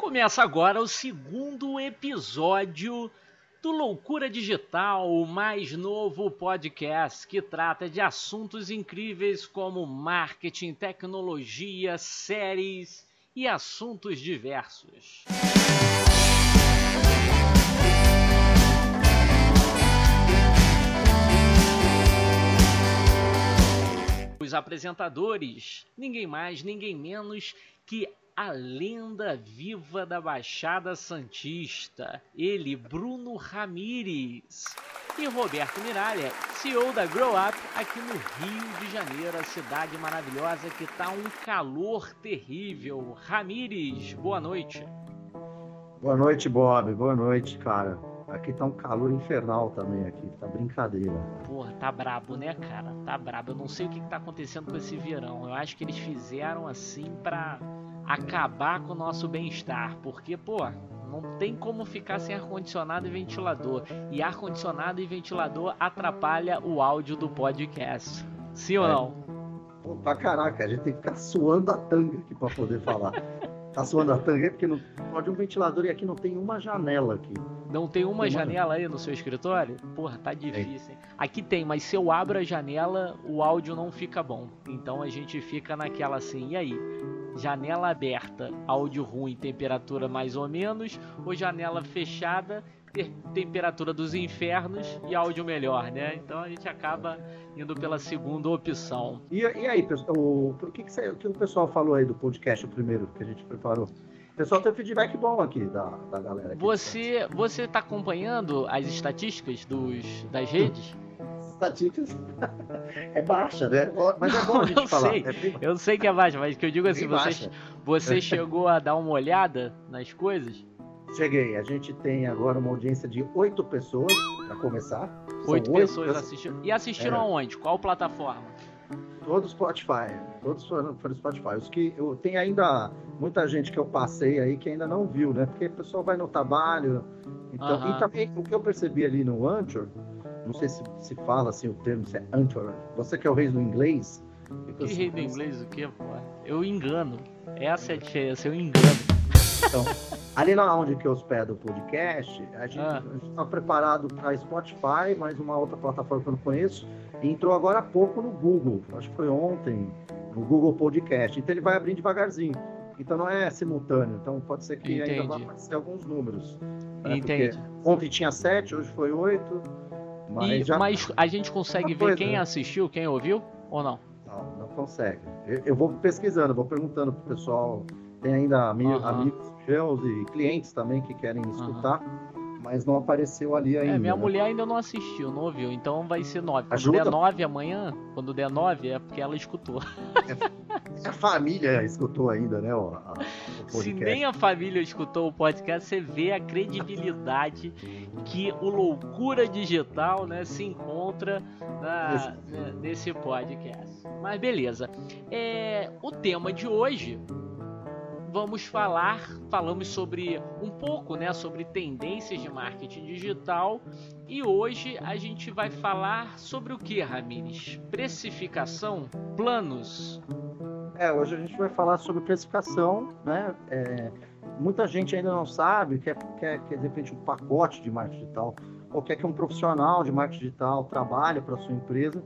Começa agora o segundo episódio do Loucura Digital, o mais novo podcast que trata de assuntos incríveis como marketing, tecnologia, séries e assuntos diversos. Os apresentadores, ninguém mais, ninguém menos que a lenda viva da Baixada Santista, ele, Bruno Ramires, e Roberto Miralha, CEO da Grow Up aqui no Rio de Janeiro, a cidade maravilhosa que tá um calor terrível. Ramires, boa noite. Boa noite, Bob. Boa noite, cara. Aqui tá um calor infernal também aqui, tá brincadeira. Porra, tá brabo, né, cara? Tá brabo. Eu não sei o que, que tá acontecendo com esse verão. Eu acho que eles fizeram assim pra acabar com o nosso bem-estar, porque, pô, não tem como ficar sem ar-condicionado e ventilador. E ar-condicionado e ventilador atrapalha o áudio do podcast. Sim ou É. não? Pô, pra caraca, a gente tem que ficar suando a tanga aqui pra poder falar. tá suando a tanga aí porque não pode um ventilador e aqui não tem uma janela aqui. Não tem uma Tem uma- janela aí no seu escritório? Porra, tá difícil, hein? Aqui tem, mas se eu abro a janela, o áudio não fica bom. Então a gente fica naquela assim, e aí? Janela aberta, áudio ruim, temperatura mais ou menos, ou janela fechada, temperatura dos infernos e áudio melhor, né? Então a gente acaba indo pela segunda opção. E, e aí, pessoal, o, o que, que, você- o que o pessoal falou aí do podcast, o primeiro que a gente preparou? O pessoal tem feedback bom aqui da, da galera. Aqui. Você, você tá acompanhando as estatísticas dos, das redes? Estatísticas é baixa, né? Mas é bom a gente eu falar. sei. É bem- Eu sei que é baixo, mas que eu digo assim, bem você, baixa. você chegou a dar uma olhada nas coisas? Cheguei. A gente tem agora uma audiência de oito pessoas, para começar. Oito pessoas assistiram. E assistiram É. aonde? Qual plataforma? Todos Spotify. Todos foram, foram Spotify. Os que eu tem ainda muita gente que eu passei aí que ainda não viu, né? Porque o pessoal vai no trabalho. Então, e também o que eu percebi ali no Anchor, não sei se se fala assim o termo, se é Anchor. Você que é o rei do inglês. Que assim, rei do inglês o quê, pô? Eu engano. Essa é a diferença, eu engano. Então, ali na onde que eu hospedo o podcast, a gente Ah. está preparado para Spotify, mais uma outra plataforma que eu não conheço, entrou agora há pouco no Google, acho que foi ontem, no Google Podcast. Então ele vai abrir devagarzinho. Então não é simultâneo, então pode ser que ainda Entendi. vá aparecer alguns números. né? Entende? Porque ontem tinha sete, hoje foi oito, mas E, já mas a gente consegue ver coisa, quem né? assistiu, quem ouviu ou não? não, não consegue. Eu, eu vou pesquisando, vou perguntando pro pessoal. Tem ainda ami- Aham. amigos meus e clientes também que querem escutar, mas não apareceu ali ainda. É, minha né? mulher ainda não assistiu, não ouviu. Então vai ser nove. Quando Ajuda. der nove amanhã, quando der nove, é porque ela escutou. A família escutou ainda, né? O, a- o Se nem a família escutou o podcast, você vê a credibilidade que o Loucura Digital né, se encontra na- Nesse- né, nesse podcast. Mas beleza. É, o tema de hoje vamos falar, falamos sobre um pouco, né, sobre tendências de marketing digital e hoje a gente vai falar sobre o que, Ramires? Precificação, planos. É, hoje a gente vai falar sobre precificação, né? É, muita gente ainda não sabe, quer, quer, quer de repente um pacote de marketing digital, ou quer que um profissional de marketing digital trabalhe para sua empresa,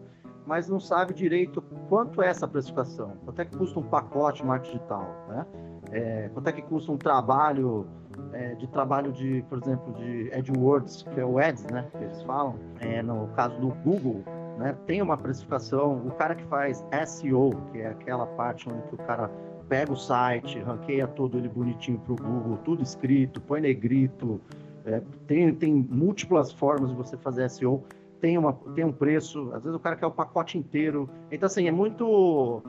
mas não sabe direito quanto é essa precificação, quanto é que custa um pacote de marketing digital, né? É, quanto é que custa um trabalho é, de trabalho de, por exemplo, de AdWords, que é o Ads, né? Que eles falam. É, no caso do Google, né, tem uma precificação. O cara que faz SEO, que é aquela parte onde o cara pega o site, ranqueia todo ele bonitinho para o Google, tudo escrito, põe negrito, é, tem, tem múltiplas formas de você fazer SEO, tem, uma, tem um preço, às vezes o cara quer o pacote inteiro. Então, assim, é muito,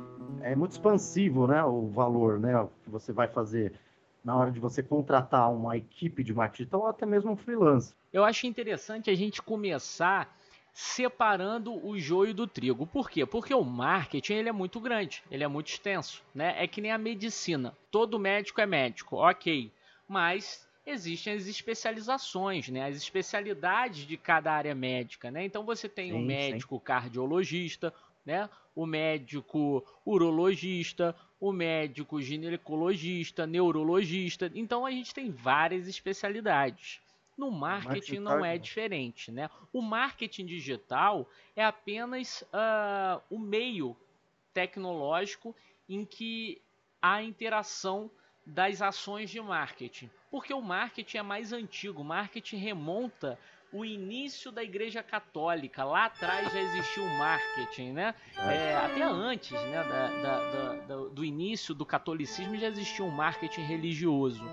é muito expansivo né, o valor né, que você vai fazer na hora de você contratar uma equipe de marketing ou até mesmo um freelance. Eu acho interessante a gente começar separando o joio do trigo. Por quê? Porque o marketing ele é muito grande, ele é muito extenso, né? É que nem a medicina. Todo médico é médico, ok, mas existem as especializações, né? As especialidades de cada área médica, né? Então você tem o Sim, sim. médico cardiologista, né? O médico urologista, o médico ginecologista, neurologista. Então a gente tem várias especialidades. No marketing não é diferente, né? O marketing digital é apenas uh, o meio tecnológico em que há interação das ações de marketing. Porque o marketing é mais antigo, o marketing remonta o início da Igreja Católica. Lá atrás já existiu o marketing, né? É, é até antes né, da, da, da, do início do catolicismo já existia um marketing religioso.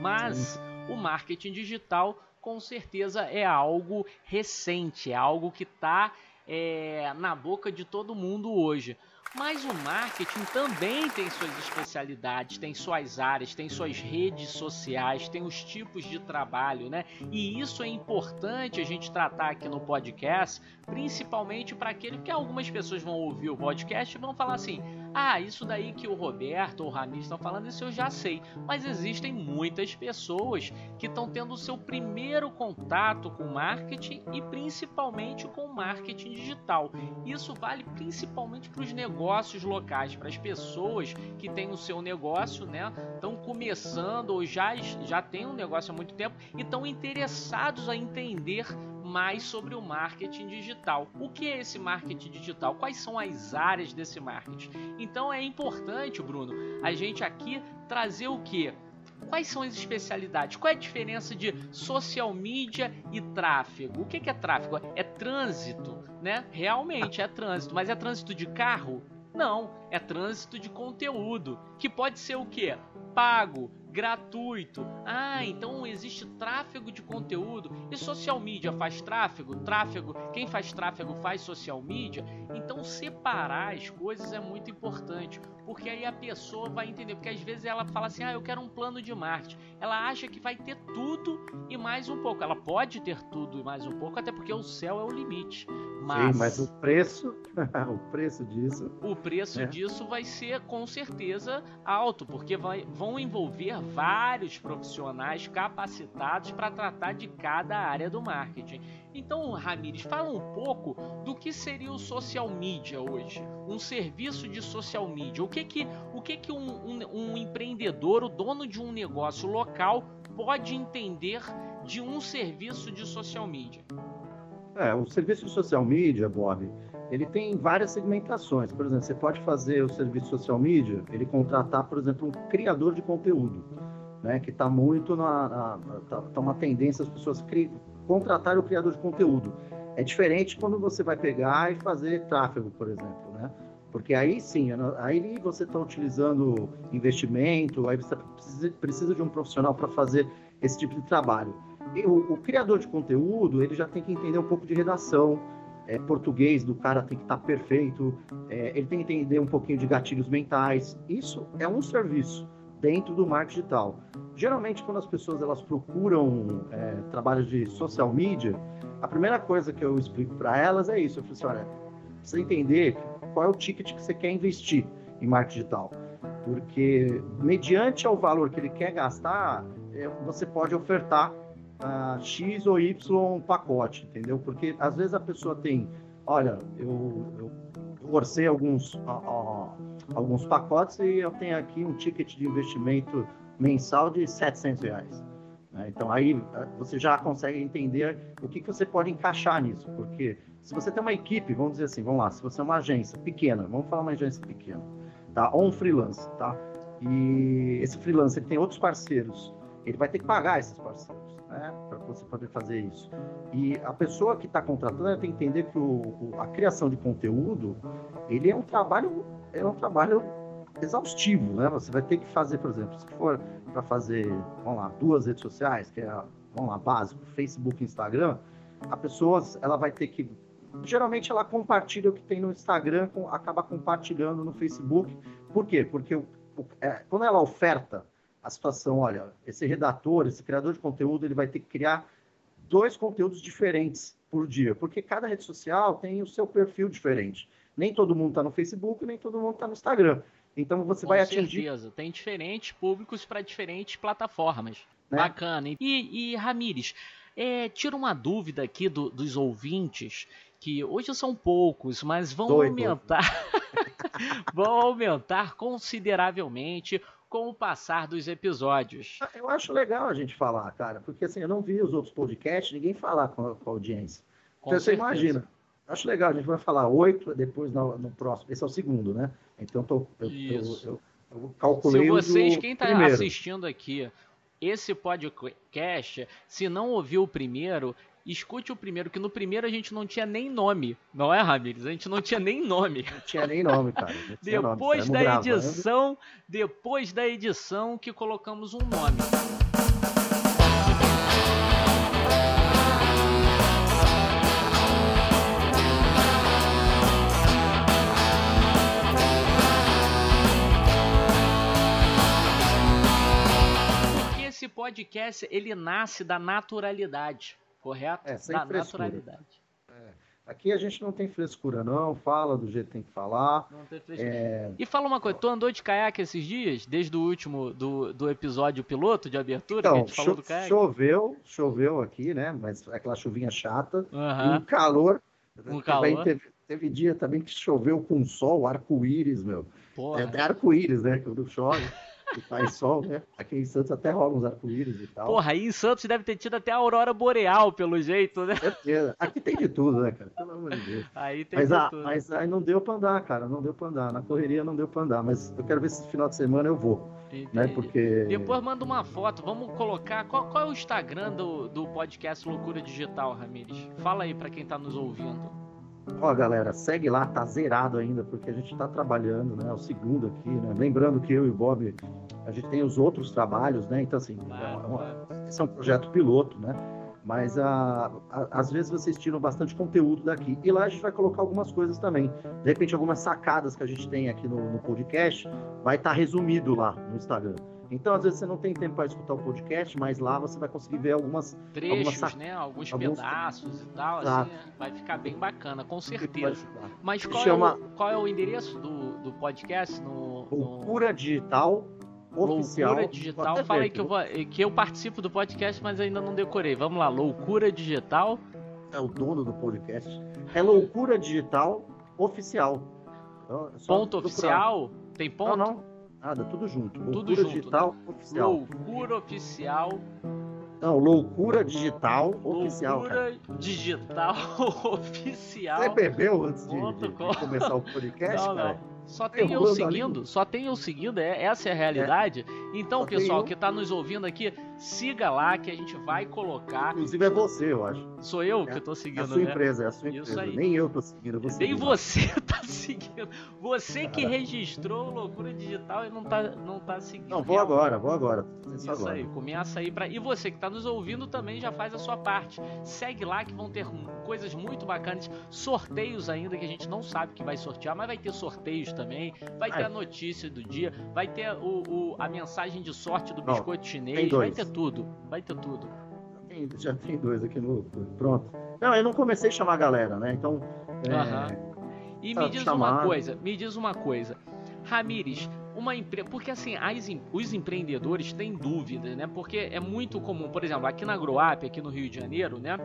Mas o marketing digital, com certeza, é algo recente, é algo que está é, na boca de todo mundo hoje. Mas o marketing também tem suas especialidades, tem suas áreas, tem suas redes sociais, tem os tipos de trabalho, né? E isso é importante a gente tratar aqui no podcast, principalmente para aquele que algumas pessoas vão ouvir o podcast e vão falar assim: ah, isso daí que o Roberto ou o Rami estão falando, isso eu já sei. Mas existem muitas pessoas que estão tendo o seu primeiro contato com marketing e principalmente com marketing digital. Isso vale principalmente para os negócios locais, para as pessoas que têm o seu negócio, né? Estão começando ou já, já têm um negócio há muito tempo e estão interessados a entender mais sobre o marketing digital. O que é esse marketing digital? Quais são as áreas desse marketing? Então é importante, Bruno, a gente aqui trazer o que? Quais são as especialidades? Qual é a diferença de social media e tráfego? O que é tráfego? É trânsito, né? Realmente é trânsito, mas é trânsito de carro? Não, é trânsito de conteúdo, que pode ser o que? Pago, gratuito. Ah, então existe tráfego de conteúdo. E social media faz tráfego? Tráfego, quem faz tráfego faz social media. Então separar as coisas é muito importante, porque aí a pessoa vai entender, porque às vezes ela fala assim: "Ah, eu quero um plano de marketing". Ela acha que vai ter tudo e mais um pouco. Ela pode ter tudo e mais um pouco, até porque o céu é o limite. Mas, Sim, mas o preço, o preço disso. O preço é. disso vai ser com certeza alto, porque vai, vão envolver vários profissionais capacitados para tratar de cada área do marketing. Então, Ramires, fala um pouco do que seria o social media hoje, um serviço de social media. O que que, o que, que um, um, um empreendedor, o dono de um negócio local, pode entender de um serviço de social media? É, o serviço de social media, Bob, ele tem várias segmentações. Por exemplo, você pode fazer o serviço social media, ele contratar, por exemplo, um criador de conteúdo, né, que está muito na, na tá, tá, uma tendência as pessoas cri, contratar o criador de conteúdo. É diferente quando você vai pegar e fazer tráfego, por exemplo, né? Porque aí sim, aí você está utilizando investimento, aí você precisa de um profissional para fazer esse tipo de trabalho o, o, criador de conteúdo ele já tem que entender um pouco de redação, é, português do cara tem que estar tá perfeito, é, ele tem que entender um pouquinho de gatilhos mentais. Isso é um serviço dentro do marketing digital. Geralmente, quando as pessoas elas procuram é, trabalhos de social media, a primeira coisa que eu explico para elas é isso. Eu falo assim, olha, precisa entender qual é o ticket que você quer investir em marketing digital. Porque, mediante ao valor que ele quer gastar, é, você pode ofertar X ou Y pacote, entendeu? Porque às vezes a pessoa tem, olha, eu, eu, eu orcei alguns, alguns pacotes e eu tenho aqui um ticket de investimento mensal de 700 reais. Né? Então aí você já consegue entender o que, que você pode encaixar nisso, porque se você tem uma equipe, vamos dizer assim, vamos lá, se você é uma agência pequena, vamos falar uma agência pequena, tá? Ou um freelance, tá? E esse freelance ele tem outros parceiros, ele vai ter que pagar esses parceiros né, para você poder fazer isso. E a pessoa que está contratando tem que entender que o, o, a criação de conteúdo ele é um trabalho é um trabalho exaustivo, né? Você vai ter que fazer, por exemplo, se for para fazer, vamos lá, duas redes sociais, que é, vamos lá, básico, Facebook, Instagram, a pessoa ela vai ter que geralmente ela compartilha o que tem no Instagram, acaba compartilhando no Facebook. Por quê? Porque é, quando ela oferta a situação, olha, esse redator, esse criador de conteúdo, ele vai ter que criar dois conteúdos diferentes por dia, porque cada rede social tem o seu perfil diferente. Nem todo mundo está no Facebook, nem todo mundo está no Instagram. Então você Com vai atingir. certeza, tem diferentes públicos para diferentes plataformas. Né? Bacana. E, e Ramires, é, tira uma dúvida aqui do, dos ouvintes, que hoje são poucos, mas vão Doido. aumentar. vão aumentar consideravelmente com o passar dos episódios. Ah, eu acho legal a gente falar, cara, porque assim, eu não vi os outros podcasts, ninguém falar com a, com a audiência. Com então certeza. você imagina. Acho legal, a gente vai falar oito, depois no, no, próximo. Esse é o segundo, né? Então tô, eu, eu, eu, eu, calculei. Se vocês, quem está assistindo aqui, esse podcast, se não ouviu o primeiro, escute o primeiro, que no primeiro a gente não tinha nem nome, não é, Ramires? A gente não tinha nem nome. Não tinha nem nome, cara. depois nome. da edição, depois da edição que colocamos um nome. Porque esse podcast ele nasce da naturalidade, correto? É, sem da frescura. naturalidade. Aqui a gente não tem frescura, não. Fala do jeito que tem que falar. Não tem frescura. É, E fala uma coisa, tu andou de caiaque esses dias? Desde o último, do, do episódio piloto de abertura que a Então, gente falou do caiaque? choveu, choveu aqui, né? Mas aquela chuvinha chata. E Aham. um calor. Um Também calor. Teve, teve dia também que choveu com sol, arco-íris, meu. Porra. É até arco-íris, né? Quando chove e faz sol, né? Aqui em Santos até rola uns arco-íris e tal. Porra, aí em Santos deve ter tido até a aurora boreal, pelo jeito, né? Certeza. Aqui tem de tudo, né, cara? Pelo amor de Deus. Aí tem Mas, de ah, tudo. mas aí não deu pra andar, cara. Não deu pra andar. Na correria não deu pra andar. Mas eu quero ver se esse final de semana eu vou, né? Porque. Depois manda uma foto, vamos colocar. Qual, qual é o Instagram do, do podcast Loucura Digital, Ramires? Fala aí pra quem tá nos ouvindo. Ó, galera, segue lá, tá zerado ainda, porque a gente tá trabalhando, né? É o segundo aqui, né? Lembrando que eu e o Bob, a gente tem os outros trabalhos, né? Então, assim, é uma- esse é um projeto piloto, né? Mas a, a- às vezes vocês tiram bastante conteúdo daqui. E lá a gente vai colocar algumas coisas também. De repente, algumas sacadas que a gente tem aqui no, no podcast vai estar resumido lá no Instagram. Então, às vezes, você não tem tempo para escutar o podcast, mas lá você vai conseguir ver algumas. Trechos, sac- né? Alguns, alguns- pedaços e tal, assim, vai ficar bem bacana, com certeza. Mas qual, chama- é, o, qual é o endereço do, do podcast no, no Digital Oficial. Loucura Digital? Fala aí que eu, vou, que eu participo do podcast, mas ainda não decorei. Vamos lá, Loucura Digital. é o dono do podcast. É Loucura Digital Oficial. Então, é Ponto procurar. oficial? Tem ponto? Não, não. Nada, tudo junto. Tudo Loucura junto, Digital Oficial. Loucura Oficial. Não, Loucura Digital Oficial. cara. Loucura Digital Oficial. Você bebeu antes de, de- de começar o podcast, Não, cara? não. Só tem eu seguindo, só tem eu seguindo, é, essa é a realidade. Então, Só tem pessoal que tá nos ouvindo aqui, siga lá que a gente vai colocar. Inclusive é você, eu acho. Sou eu É, que tô É a seguindo, sua né? empresa, é a sua empresa. Nem eu tô seguindo você. Nem você tá seguindo. Você que registrou Loucura Digital e não tá, não tá seguindo. Não, vou agora, vou agora. Isso agora. aí, começa aí pra. E você que tá nos ouvindo também já faz a sua parte. Segue lá que vão ter coisas muito bacanas, sorteios ainda que a gente não sabe que vai sortear, mas vai ter sorteios também, vai ter a notícia do dia, vai ter o, o- a mensagem de sorte do Não, biscoito tem chinês, vai dois. Ter tudo, vai ter tudo. Tem- já tem dois aqui no. Pronto. Não, eu não comecei a chamar a galera, né? Então. é. E Tá me diz uma coisa, me diz uma coisa. Ramires, uma empresa. Porque assim, as os empreendedores têm dúvidas, né? Porque é muito comum, por exemplo, aqui na Groap, aqui no Rio de Janeiro, né?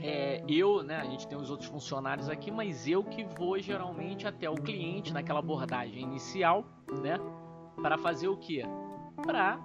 É, eu, né? A gente tem os outros funcionários aqui, mas eu que vou geralmente até o cliente naquela abordagem inicial, né? Para fazer o quê? Para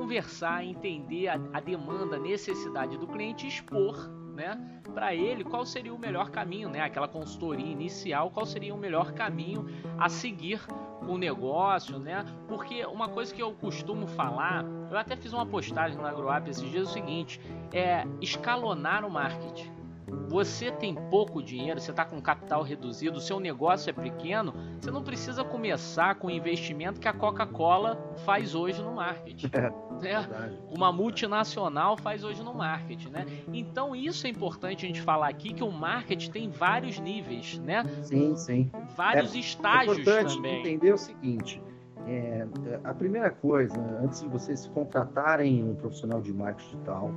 conversar, entender a, a demanda, a necessidade do cliente, e expor, né? Para ele qual seria o melhor caminho, né? Aquela consultoria inicial, qual seria o melhor caminho a seguir com o negócio, né? Porque uma coisa que eu costumo falar, eu até fiz uma postagem na AgroApp esses dias é o seguinte, é escalonar o marketing. Você tem pouco dinheiro, você está com capital reduzido, o seu negócio é pequeno, você não precisa começar com o investimento que a Coca-Cola faz hoje no marketing. né? verdade. uma multinacional faz hoje no marketing, né? Então isso é importante a gente falar aqui que o marketing tem vários níveis, né? Sim, sim. Vários É estágios importante também. entender o seguinte: é, a primeira coisa, antes de vocês contratarem um profissional de marketing digital,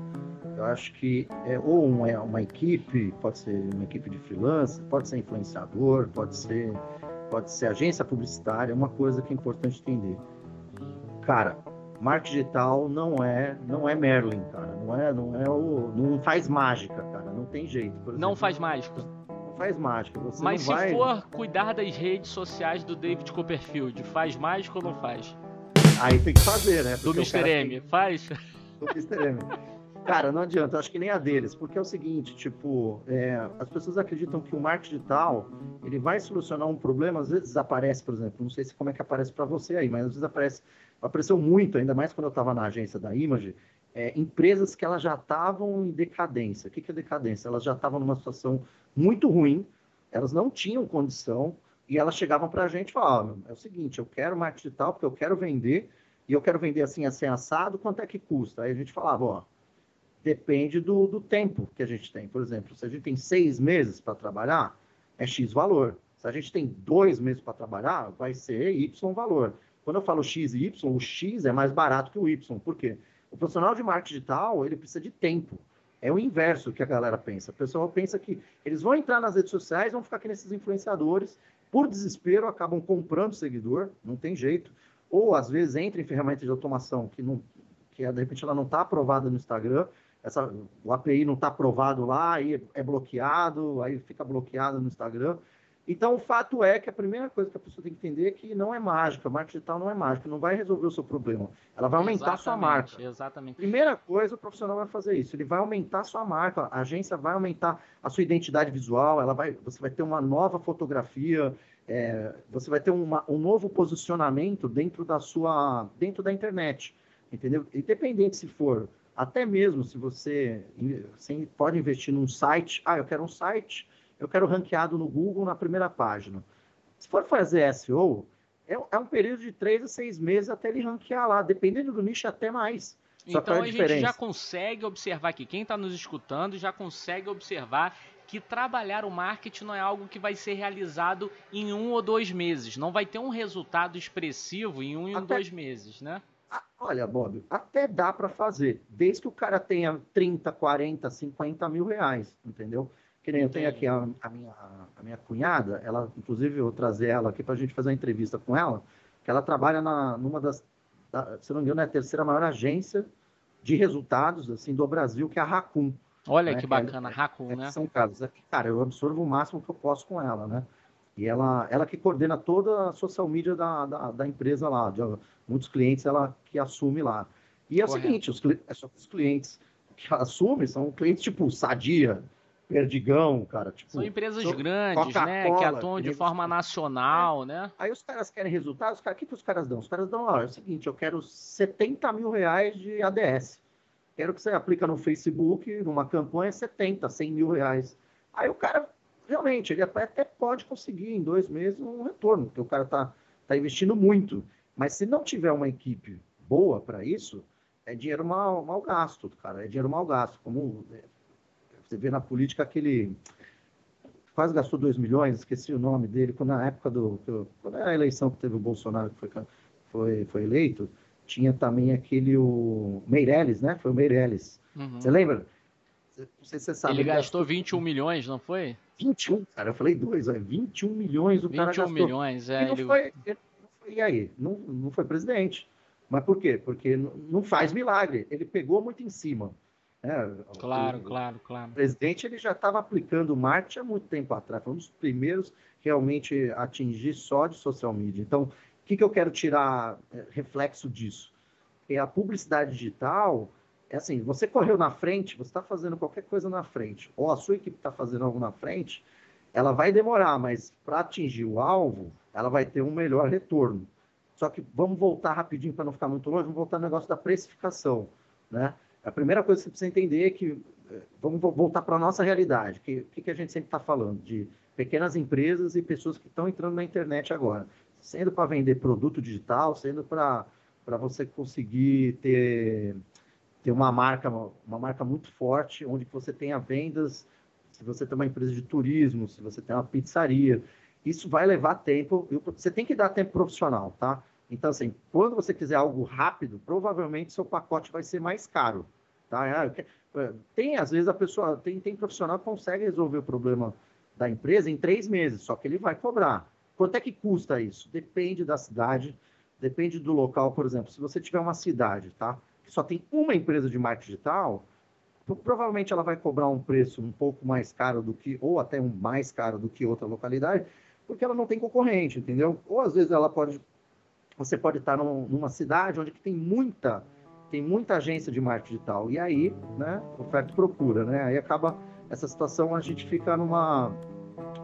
eu acho que é, ou uma, uma equipe, pode ser uma equipe de freelancer, pode ser influenciador, pode ser, pode ser agência publicitária, uma coisa que é importante entender. Cara, marketing digital não é, não é Merlin, cara, não é, não é o, não faz mágica, cara, não tem jeito. Não faz mágica. Faz mágica. Você Mas se vai... for cuidar das redes sociais do David Copperfield, faz mágica ou não faz? Aí tem que fazer, né? Do Mr. M, tem... faz? Do Mr. M. Cara, não adianta, acho que nem a deles, porque é o seguinte, tipo, é, as pessoas acreditam que o marketing digital, ele vai solucionar um problema, às vezes aparece, por exemplo, não sei se como é que aparece para você aí, mas às vezes aparece, apareceu muito, ainda mais quando eu estava na agência da Image, é, empresas que elas já estavam em decadência. O que, que é decadência? Elas já estavam numa situação muito ruim, elas não tinham condição, e elas chegavam para a gente e falavam, é o seguinte, eu quero marketing digital porque eu quero vender, e eu quero vender assim, assim, assado, quanto é que custa? Aí a gente falava, ó, depende do, do tempo que a gente tem. Por exemplo, se a gente tem seis meses para trabalhar, é X valor. Se a gente tem dois meses para trabalhar, vai ser Y valor. Quando eu falo X e Y, o X é mais barato que o Y. Por quê? O profissional de marketing digital, ele precisa de tempo. É o inverso que a galera pensa. O pessoal pensa que eles vão entrar nas redes sociais, vão ficar aqui nesses influenciadores, por desespero, acabam comprando seguidor, não tem jeito. Ou, às vezes, entra em ferramentas de automação que, não, que de repente, ela não está aprovada no Instagram, essa, o API não está aprovado lá, aí é bloqueado, aí fica bloqueado no Instagram. Então, o fato é que a primeira coisa que a pessoa tem que entender é que não é mágica, a marketing digital não é mágica, não vai resolver o seu problema. Ela vai aumentar a sua marca. Exatamente. Primeira coisa, o profissional vai fazer isso, ele vai aumentar a sua marca, a agência vai aumentar a sua identidade visual, ela vai, você vai ter uma nova fotografia, é, você vai ter uma, um novo posicionamento dentro da sua, dentro da internet, entendeu? Independente se for até mesmo se você, você pode investir num site, ah, eu quero um site, eu quero ranqueado no Google na primeira página. Se for fazer SEO, é, é um período de três a seis meses até ele ranquear lá, dependendo do nicho até mais. Só então a, a gente já consegue observar aqui, quem está nos escutando já consegue observar que trabalhar o marketing não é algo que vai ser realizado em um ou dois meses. Não vai ter um resultado expressivo em um ou dois meses, né? Olha, Bob, até dá para fazer, desde que o cara tenha 30, 40, 50 mil reais, entendeu? Que nem eu tenho aqui a, a, minha, a minha cunhada, ela, inclusive, eu vou trazer ela aqui para a gente fazer uma entrevista com ela, que ela trabalha na, numa das, da, se não me engano, é a terceira maior agência de resultados, assim, do Brasil, que é a Racun. Olha né? que bacana, que é, Racun, é, né? São casos. É, cara, eu absorvo o máximo que eu posso com ela, né? E ela, ela que coordena toda a social media da, da, da empresa lá, de, muitos clientes ela que assume lá. E é Correto. o seguinte, os, é os clientes que assume são clientes tipo Sadia, Perdigão, cara. Tipo, são empresas grandes, né? Que atuam de forma nacional, é. né? Aí os caras querem resultados, o que, que os caras dão? Os caras dão, ó, é o seguinte, eu quero 70 mil reais de ADS. Quero que você aplica no Facebook, numa campanha, 70, 100 mil reais. Aí o cara, realmente, ele até pode conseguir em dois meses um retorno, porque o cara tá, tá investindo muito. Mas se não tiver uma equipe boa para isso, é dinheiro mal, mal gasto, cara. É dinheiro mal gasto. Como é, você vê na política aquele quase gastou 2 milhões, esqueci o nome dele, quando na época do. Quando a eleição que teve o Bolsonaro que foi, foi, foi eleito, tinha também aquele o Meirelles, né? Foi o Meirelles. Uhum. Você lembra? Não sei se você sabe. Ele, ele gastou, gastou 21 milhões, não foi? 21, cara, eu falei dois, é 21 milhões o 21 cara gastou. 21 milhões, é. Ele... Foi, e aí? Não, não foi presidente. Mas por quê? Porque não faz milagre. Ele pegou muito em cima. Né? Claro, o, claro, claro. O presidente ele já estava aplicando marketing há muito tempo atrás. Foi um dos primeiros realmente a atingir só de social media. Então, o que, que eu quero tirar é, reflexo disso? É a publicidade digital. É assim, você correu na frente, você está fazendo qualquer coisa na frente, ou a sua equipe está fazendo algo na frente, ela vai demorar, mas para atingir o alvo, ela vai ter um melhor retorno. Só que vamos voltar rapidinho para não ficar muito longe, vamos voltar no negócio da precificação. Né? A primeira coisa que você precisa entender é que, eh, vamos voltar para a nossa realidade, que o que, que a gente sempre está falando? De pequenas empresas e pessoas que estão entrando na internet agora. Sendo para vender produto digital, sendo para você conseguir ter, ter uma marca uma marca muito forte, onde você tenha vendas, se você tem uma empresa de turismo, se você tem uma pizzaria, isso vai levar tempo. Você tem que dar tempo profissional, tá? Então, assim, quando você quiser algo rápido, provavelmente seu pacote vai ser mais caro, tá? Ah, é, tem, às vezes, a pessoa, tem, tem profissional que consegue resolver o problema da empresa em três meses, só que ele vai cobrar. Quanto é que custa isso? Depende da cidade, depende do local, por exemplo. Se você tiver uma cidade, tá? Que só tem uma empresa de marketing digital, provavelmente ela vai cobrar um preço um pouco mais caro do que, ou até um mais caro do que outra localidade, porque ela não tem concorrente, entendeu? Ou às vezes ela pode, você pode estar num, numa cidade onde tem muita, tem muita agência de marketing digital, e aí, né, oferta e procura, né? Aí acaba essa situação, a gente fica numa,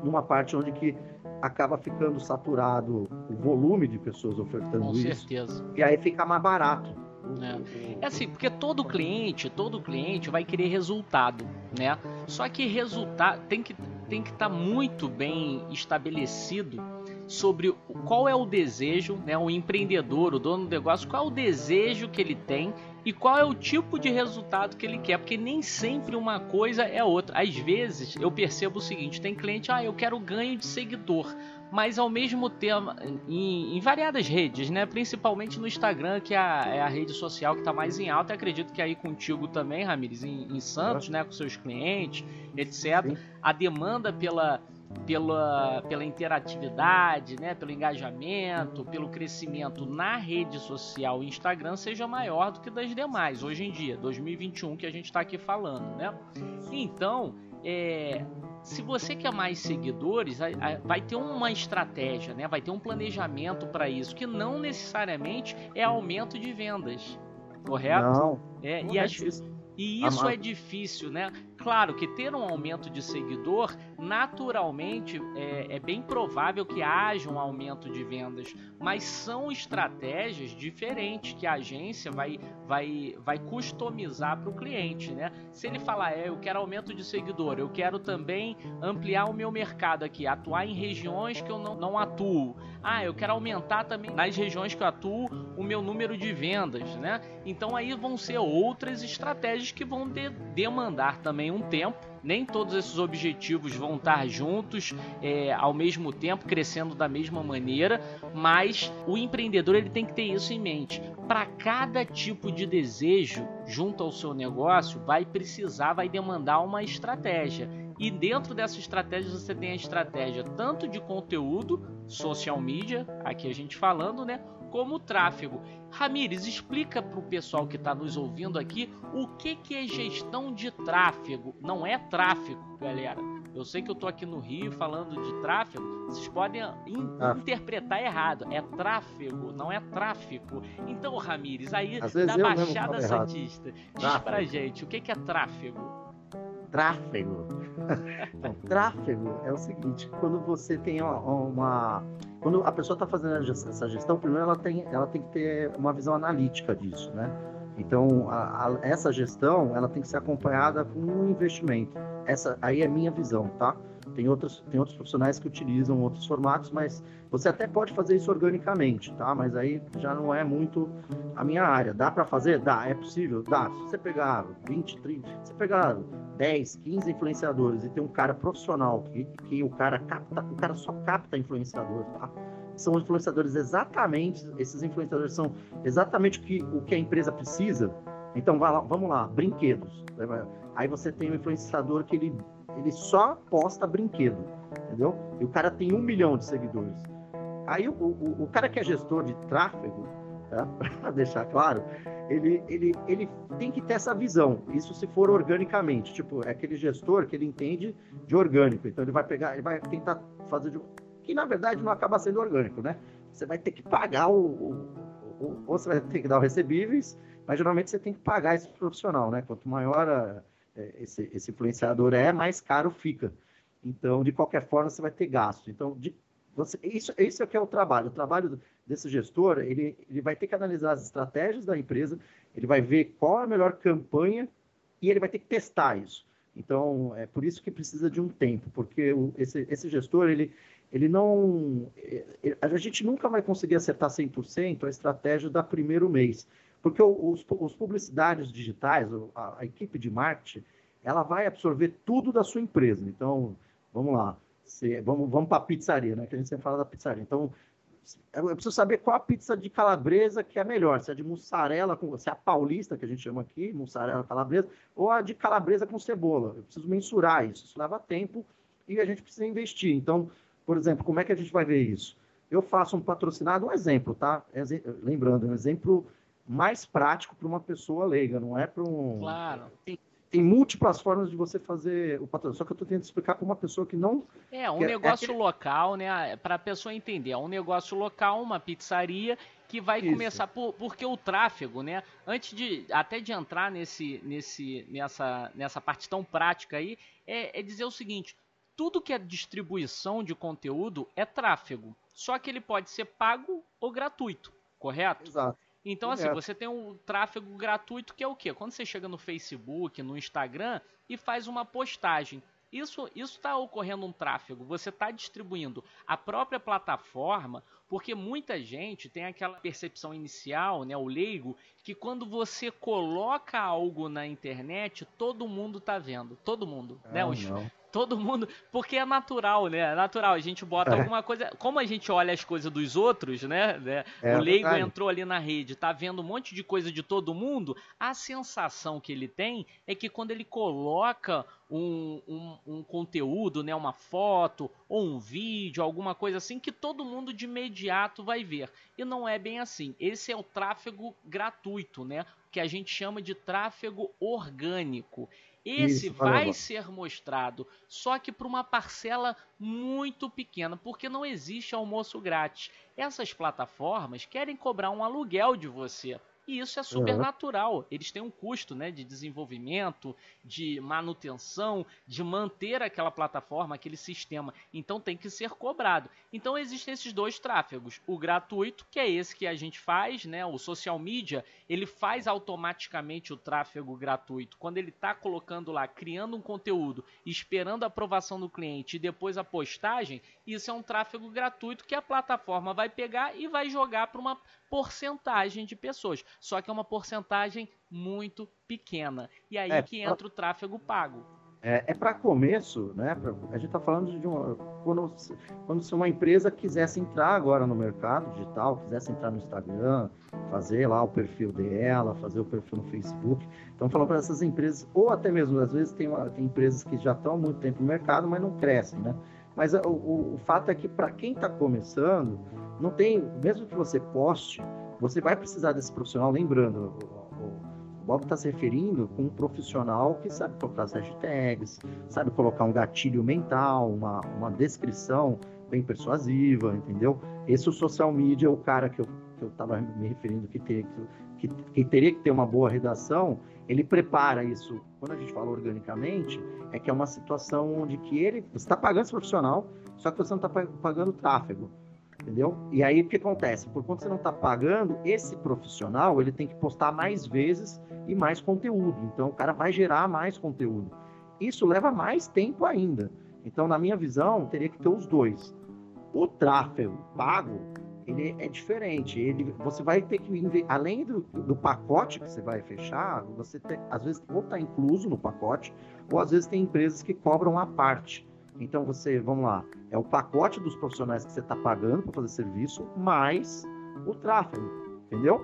numa parte onde que acaba ficando saturado o volume de pessoas ofertando Com isso. Com certeza. E aí fica mais barato. É. é. assim, porque todo cliente, todo cliente vai querer resultado, né? Só que resultado tem que tem que estar tá muito bem estabelecido sobre qual é o desejo, né? O empreendedor, o dono do negócio, qual é o desejo que ele tem e qual é o tipo de resultado que ele quer, porque nem sempre uma coisa é outra. Às vezes eu percebo o seguinte: tem cliente, ah, eu quero ganho de seguidor mas ao mesmo tempo em, em, variadas redes, né? Principalmente no Instagram, que é a, é a rede social que está mais em alta. Eu acredito que aí contigo também, Ramires, em, em Santos, né? Com seus clientes, etc. Sim. A demanda pela, pela, pela interatividade, né? Pelo engajamento, pelo crescimento na rede social Instagram seja maior do que das demais hoje em dia, 2021 que a gente está aqui falando, né? Então, é, se você quer mais seguidores, vai ter uma estratégia, né? vai ter um planejamento para isso, que não necessariamente é aumento de vendas, correto? Não, é, não e, é as, e isso é difícil, né? Claro que ter um aumento de seguidor, naturalmente, é, é, bem provável que haja um aumento de vendas, mas são estratégias diferentes que a agência vai, vai, vai customizar para o cliente, né? Se ele falar, é, eu quero aumento de seguidor, eu quero também ampliar o meu mercado aqui, atuar em regiões que eu não, não atuo. Ah, eu quero aumentar também nas regiões que eu atuo o meu número de vendas, né? Então aí vão ser outras estratégias que vão de, demandar também um tempo. Nem todos esses objetivos vão estar juntos é, ao mesmo tempo, crescendo da mesma maneira, mas o empreendedor ele tem que ter isso em mente. Para cada tipo de desejo junto ao seu negócio, vai precisar, vai demandar uma estratégia. E dentro dessa estratégia você tem a estratégia tanto de conteúdo, social media, aqui a gente falando, né? como tráfego. Ramires, explica para o pessoal que está nos ouvindo aqui o que, que é gestão de tráfego. Não é tráfego, galera. Eu sei que eu estou aqui no Rio falando de tráfego, vocês podem in ah. interpretar errado. É tráfego, não é tráfico. Então, Ramires, aí da Baixada Santista, diz para gente o que, que é tráfego tráfego. tráfego é o seguinte, quando você tem uma, quando a pessoa está fazendo essa gestão, primeiro ela tem, ela tem que ter uma visão analítica disso, né? Então, a, a, essa gestão, ela tem que ser acompanhada com um investimento. Essa aí é minha visão, tá? Tem outros, tem outros profissionais que utilizam outros formatos, mas você até pode fazer isso organicamente, tá? Mas aí já não é muito a minha área. Dá para fazer? Dá, é possível? Dá. Se você pegar 20, 30, se você pegar 10, 15 influenciadores e tem um cara profissional que, que o cara capta, o cara só capta influenciador, tá? São influenciadores exatamente, esses influenciadores são exatamente o que, o que a empresa precisa. Então, lá, vamos lá, brinquedos. Aí você tem um influenciador que ele, ele só posta brinquedo, entendeu? E o cara tem um milhão de seguidores. Aí o, o, o cara que é gestor de tráfego, tá? para deixar claro, ele, ele, ele tem que ter essa visão. Isso se for organicamente. Tipo, é aquele gestor que ele entende de orgânico. Então ele vai pegar, ele vai tentar fazer de. Que na verdade não acaba sendo orgânico, né? Você vai ter que pagar o, o, o ou você vai ter que dar os recebíveis, mas geralmente você tem que pagar esse profissional, né? Quanto maior a, é, esse, esse influenciador é, mais caro fica. Então, de qualquer forma, você vai ter gasto. Então, de, você, isso, isso é que é o trabalho. O trabalho desse gestor, ele, ele vai ter que analisar as estratégias da empresa, ele vai ver qual é a melhor campanha e ele vai ter que testar isso. Então, é por isso que precisa de um tempo, porque o, esse, esse gestor, ele, ele não... Ele, a gente nunca vai conseguir acertar 100% a estratégia da primeiro mês, porque os, os publicitários digitais, a, a equipe de marketing, ela vai absorver tudo da sua empresa. Então, vamos lá, se, vamos, vamos para a pizzaria, né? Que a gente sempre fala da pizzaria. Então, eu preciso saber qual a pizza de calabresa que é melhor, se é de mussarela, se é a paulista, que a gente chama aqui, mussarela calabresa, ou a de calabresa com cebola. Eu preciso mensurar isso, isso leva tempo e a gente precisa investir. Então, por exemplo, como é que a gente vai ver isso? Eu faço um patrocinado, um exemplo, tá? Lembrando, um exemplo mais prático para uma pessoa leiga, não é para um. Claro. Tem múltiplas formas de você fazer o patrocínio. Só que eu estou tentando explicar para uma pessoa que não. É, um negócio é... local, né? Para a pessoa entender. É um negócio local, uma pizzaria que vai Isso. começar por, porque o tráfego, né? Antes de até de entrar nesse, nesse, nessa, nessa parte tão prática aí, é, é dizer o seguinte: tudo que é distribuição de conteúdo é tráfego. Só que ele pode ser pago ou gratuito, correto? Exato. Então, assim, você tem um tráfego gratuito que é o quê? Quando você chega no Facebook, no Instagram e faz uma postagem. Isso está ocorrendo um tráfego. Você está distribuindo a própria plataforma, porque muita gente tem aquela percepção inicial, né, o leigo, que quando você coloca algo na internet, todo mundo está vendo. Todo mundo. Né? Os, Todo mundo. Porque é natural, né? É natural. A gente bota é. alguma coisa. Como a gente olha as coisas dos outros, né? né? É, o leigo entrou ali na rede, tá vendo um monte de coisa de todo mundo. A sensação que ele tem é que quando ele coloca um, um, um conteúdo, né? Uma foto ou um vídeo, alguma coisa assim, que todo mundo de imediato vai ver. E não é bem assim. Esse é o tráfego gratuito, né? Que a gente chama de tráfego orgânico. Esse Isso, vai ser mostrado, só que para uma parcela muito pequena, porque não existe almoço grátis. Essas plataformas querem cobrar um aluguel de você. E isso é super uhum. natural. Eles têm um custo né, de desenvolvimento, de manutenção, de manter aquela plataforma, aquele sistema. Então tem que ser cobrado. Então existem esses dois tráfegos. O gratuito, que é esse que a gente faz, né? O social media, ele faz automaticamente o tráfego gratuito. Quando ele está colocando lá, criando um conteúdo, esperando a aprovação do cliente e depois a postagem, isso é um tráfego gratuito que a plataforma vai pegar e vai jogar para uma porcentagem de pessoas. Só que é uma porcentagem muito pequena. E aí é, que entra o tráfego pago. É, é para começo, né? Pra, a gente está falando de uma. Quando, quando se uma empresa quisesse entrar agora no mercado digital, quisesse entrar no Instagram, fazer lá o perfil dela, fazer o perfil no Facebook. Então, falando para essas empresas, ou até mesmo, às vezes, tem, tem empresas que já estão há muito tempo no mercado, mas não crescem, né? Mas o, o, o fato é que, para quem está começando, não tem, mesmo que você poste, você vai precisar desse profissional, lembrando, o Bob está se referindo com um profissional que sabe colocar as hashtags, sabe colocar um gatilho mental, uma, uma descrição bem persuasiva, entendeu? Esse é o social media, o cara que eu estava me referindo que teria que, que, que teria que ter uma boa redação, ele prepara isso. Quando a gente fala organicamente, é que é uma situação onde que ele está pagando esse profissional, só que você não está pagando tráfego entendeu? E aí o que acontece? Por conta você não está pagando, esse profissional ele tem que postar mais vezes e mais conteúdo. Então o cara vai gerar mais conteúdo. Isso leva mais tempo ainda. Então, na minha visão, teria que ter os dois. O tráfego pago, ele é diferente. Ele, você vai ter que, além do, do pacote que você vai fechar, você tem, às vezes ou está incluso no pacote, ou às vezes tem empresas que cobram a parte. Então você, vamos lá, é o pacote dos profissionais que você está pagando para fazer serviço, mais o tráfego, entendeu?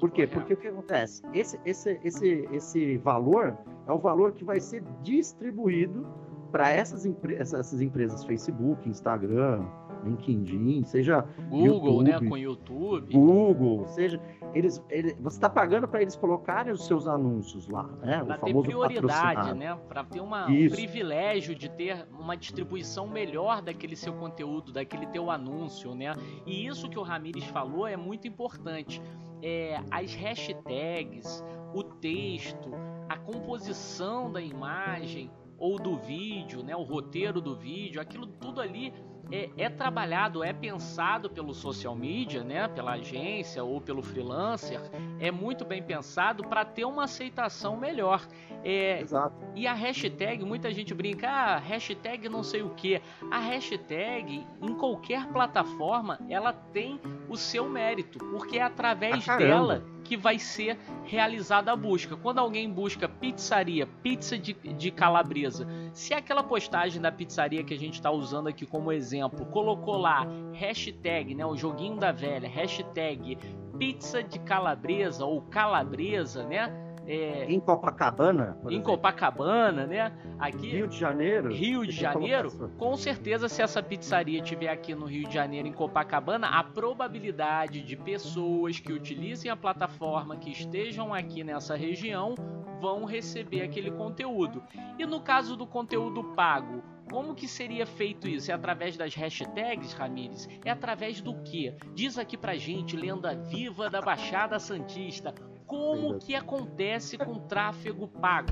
Por quê? Porque o que acontece? Esse, esse, esse, esse valor é o valor que vai ser distribuído para essas, essas empresas Facebook, Instagram, LinkedIn, seja Google, né, YouTube, né, com YouTube, Google, seja eles, eles você está pagando para eles colocarem os seus anúncios lá, né? Para ter prioridade, né? Para ter uma, um privilégio de ter uma distribuição melhor daquele seu conteúdo, daquele teu anúncio, né? E isso que o Ramires falou é muito importante. É, as hashtags, o texto, a composição da imagem ou do vídeo, né? O roteiro do vídeo, aquilo tudo ali é, é, trabalhado, é pensado pelo social media, né, pela agência ou pelo freelancer, é muito bem pensado para ter uma aceitação melhor. É, Exato. E a hashtag, muita gente brinca, ah, hashtag não sei o que. A hashtag, em qualquer plataforma, ela tem o seu mérito, porque é através ah, dela que vai ser realizada a busca. Quando alguém busca pizzaria, pizza de, de calabresa, se aquela postagem da pizzaria que a gente está usando aqui como exemplo colocou lá hashtag, né, o joguinho da velha, hashtag pizza de calabresa ou calabresa, né? É, em Copacabana? Em exemplo. Copacabana, né? Aqui, Rio de Janeiro. Rio de Janeiro. Com certeza, se essa pizzaria estiver aqui no Rio de Janeiro, em Copacabana, a probabilidade de pessoas que utilizem a plataforma, que estejam aqui nessa região, vão receber aquele conteúdo. E no caso do conteúdo pago, como que seria feito isso? É através das hashtags, Ramires? É através do que? Diz aqui pra gente, lenda viva da Baixada Santista, como que acontece com tráfego pago?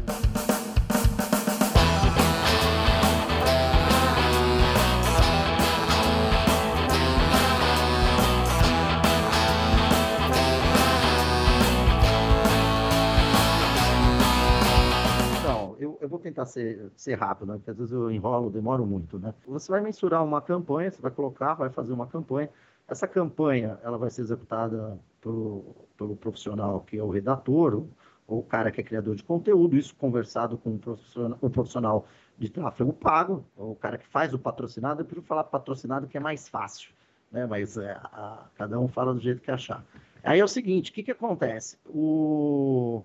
eu vou tentar ser, ser rápido, né? Porque às vezes eu enrolo, demoro muito, né? Você vai mensurar uma campanha, você vai colocar, vai fazer uma campanha. Essa campanha, ela vai ser executada pelo, pelo profissional que é o redator, ou o cara que é criador de conteúdo, isso conversado com o profissional, o profissional de tráfego pago, ou o cara que faz o patrocinado, eu prefiro falar patrocinado que é mais fácil, né? Mas é, a, cada um fala do jeito que achar. Aí é o seguinte, o que, que acontece? O...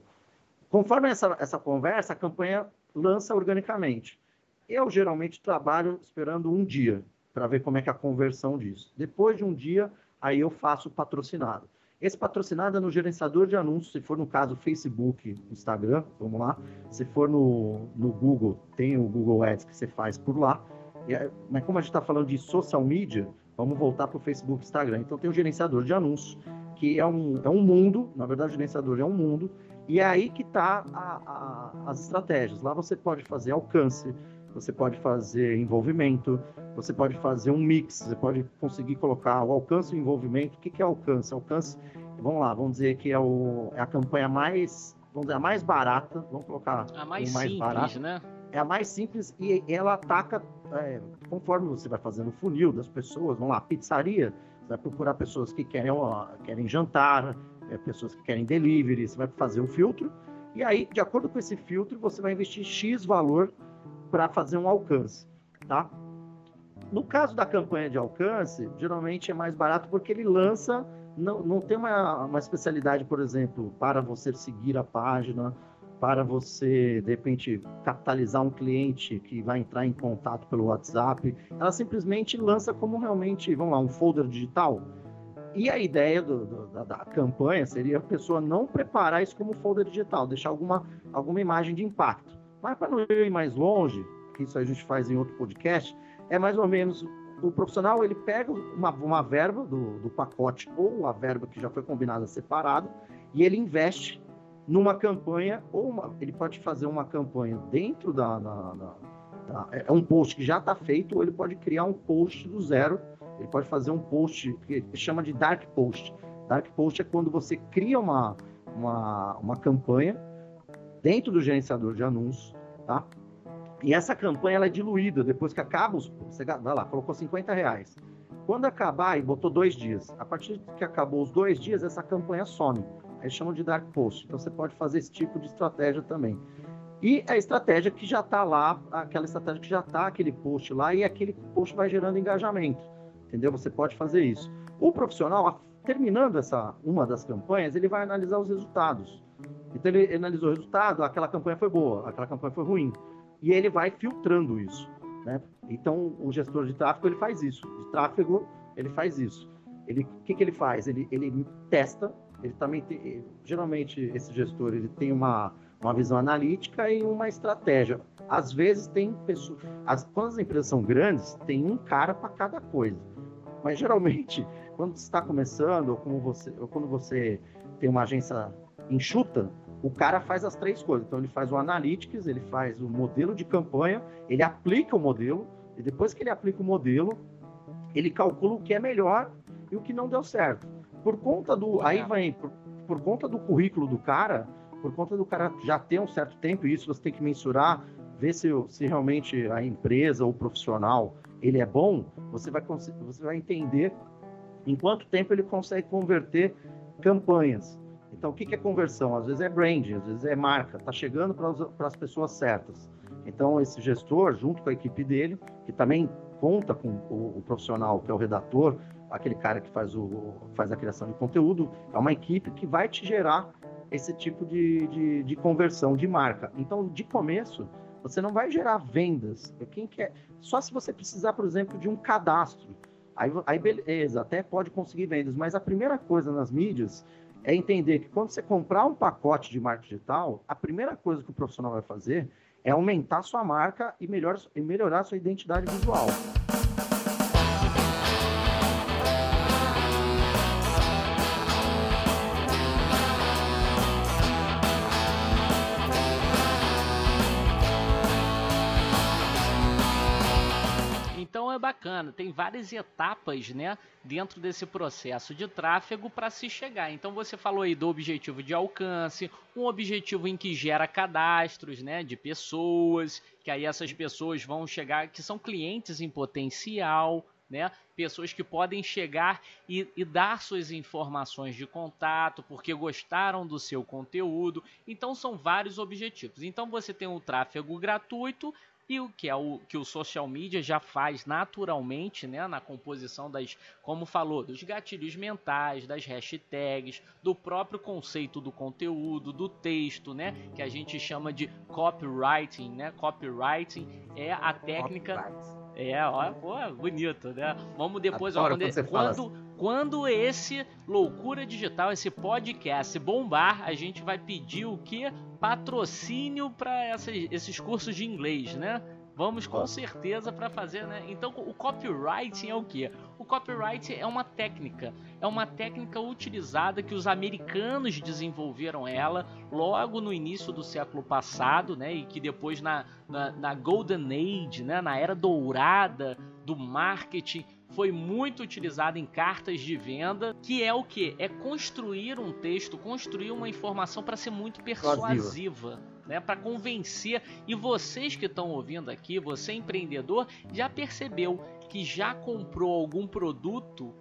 Conforme essa, essa conversa, a campanha lança organicamente. Eu geralmente trabalho esperando um dia para ver como é que é a conversão disso. Depois de um dia, aí eu faço o patrocinado. Esse patrocinado é no gerenciador de anúncios, se for no caso Facebook, Instagram, vamos lá. Se for no, no Google, tem o Google Ads que você faz por lá. Mas como a gente está falando de social media, vamos voltar para o Facebook Instagram. Então tem o gerenciador de anúncios, que é um, é um mundo, na verdade o gerenciador é um mundo, e é aí que está as estratégias. Lá você pode fazer alcance, você pode fazer envolvimento, você pode fazer um mix, você pode conseguir colocar o alcance e o envolvimento. O que, que é alcance? Alcance, vamos lá, vamos dizer que é, o, é a campanha mais, vamos dizer, a mais barata, vamos colocar a mais, mais simples, barata, né? É a mais simples e ela ataca é, conforme você vai fazendo o funil das pessoas. Vamos lá, pizzaria, você vai procurar pessoas que querem, ó, querem jantar, é, pessoas que querem delivery, você vai fazer um filtro, e aí, de acordo com esse filtro, você vai investir X valor para fazer um alcance, tá? No caso da campanha de alcance, geralmente é mais barato porque ele lança, não, não tem uma, uma especialidade, por exemplo, para você seguir a página, para você, de repente, capitalizar um cliente que vai entrar em contato pelo WhatsApp. Ela simplesmente lança como realmente, vamos lá, um folder digital e a ideia do, do, da, da, campanha seria a pessoa não preparar isso como folder digital, deixar alguma, alguma imagem de impacto. Mas para não ir mais longe, que isso a gente faz em outro podcast, é mais ou menos o profissional ele pega uma, uma verba do, do pacote ou a verba que já foi combinada separado e ele investe numa campanha ou uma, ele pode fazer uma campanha dentro da, da, da, da é um post que já está feito ou ele pode criar um post do zero ele pode fazer um post que chama de dark post. Dark post é quando você cria uma, uma, uma campanha dentro do gerenciador de anúncios, tá? E essa campanha ela é diluída depois que acaba. Você vai lá, colocou 50 reais. Quando acabar, e botou dois dias. A partir que acabou os dois dias, essa campanha some. Aí chamam de dark post. Então você pode fazer esse tipo de estratégia também. E a estratégia que já está lá, aquela estratégia que já está aquele post lá, e aquele post vai gerando engajamento entendeu? Você pode fazer isso. O profissional, terminando essa uma das campanhas, ele vai analisar os resultados. Então ele analisou o resultado, aquela campanha foi boa, aquela campanha foi ruim, e ele vai filtrando isso, né? Então o gestor de tráfego ele faz isso, de tráfego ele faz isso. Ele, o que, que ele faz? Ele, ele testa. Ele também tem, geralmente esse gestor ele tem uma uma visão analítica e uma estratégia. Às vezes tem pessoas, as, quando as empresas são grandes, tem um cara para cada coisa. Mas geralmente, quando você está começando, ou, como você, ou quando você tem uma agência enxuta, o cara faz as três coisas. Então ele faz o analytics, ele faz o modelo de campanha, ele aplica o modelo, e depois que ele aplica o modelo, ele calcula o que é melhor e o que não deu certo. Por conta do. Aí vem, por, por conta do currículo do cara, por conta do cara já ter um certo tempo, e isso você tem que mensurar, ver se, se realmente a empresa ou o profissional ele é bom, você vai, você vai entender em quanto tempo ele consegue converter campanhas. Então, o que é conversão? Às vezes é branding, às vezes é marca, está chegando para as pessoas certas. Então, esse gestor, junto com a equipe dele, que também conta com o, o profissional, que é o redator, aquele cara que faz, o, faz a criação de conteúdo, é uma equipe que vai te gerar esse tipo de, de, de conversão de marca. Então, de começo, você não vai gerar vendas. Quem quer? Só se você precisar, por exemplo, de um cadastro. Aí, aí beleza, até pode conseguir vendas, mas a primeira coisa nas mídias é entender que quando você comprar um pacote de marketing digital, a primeira coisa que o profissional vai fazer é aumentar sua marca e, e melhorar sua identidade visual. Bacana, tem várias etapas, né, dentro desse processo de tráfego para se chegar. Então você falou aí do objetivo de alcance, um objetivo em que gera cadastros, né, de pessoas, que aí essas pessoas vão chegar, que são clientes em potencial, né? Pessoas que podem chegar e, e, dar suas informações de contato porque gostaram do seu conteúdo. Então são vários objetivos. Então você tem o tráfego gratuito, e o que é o que o social media já faz naturalmente, né, na composição das, como falou, dos gatilhos mentais, das hashtags, do próprio conceito do conteúdo, do texto, né, que a gente chama de copywriting, né? Copywriting é a técnica é, ó, pô, bonito, né? Vamos depois, ó, quando, quando, quando, esse loucura digital, esse podcast bombar, a gente vai pedir o que? Patrocínio para esses cursos de inglês, né? Vamos com certeza para fazer, né? Então, o copywriting é o que? O copyright é uma técnica, é uma técnica utilizada que os americanos desenvolveram ela logo no início do século passado, né? E que depois na, na, na Golden Age, né? Na era dourada do marketing foi muito utilizada em cartas de venda, que é o que? É construir um texto, construir uma informação para ser muito persuasiva. Né, para convencer e vocês que estão ouvindo aqui, você empreendedor, já percebeu que já comprou algum produto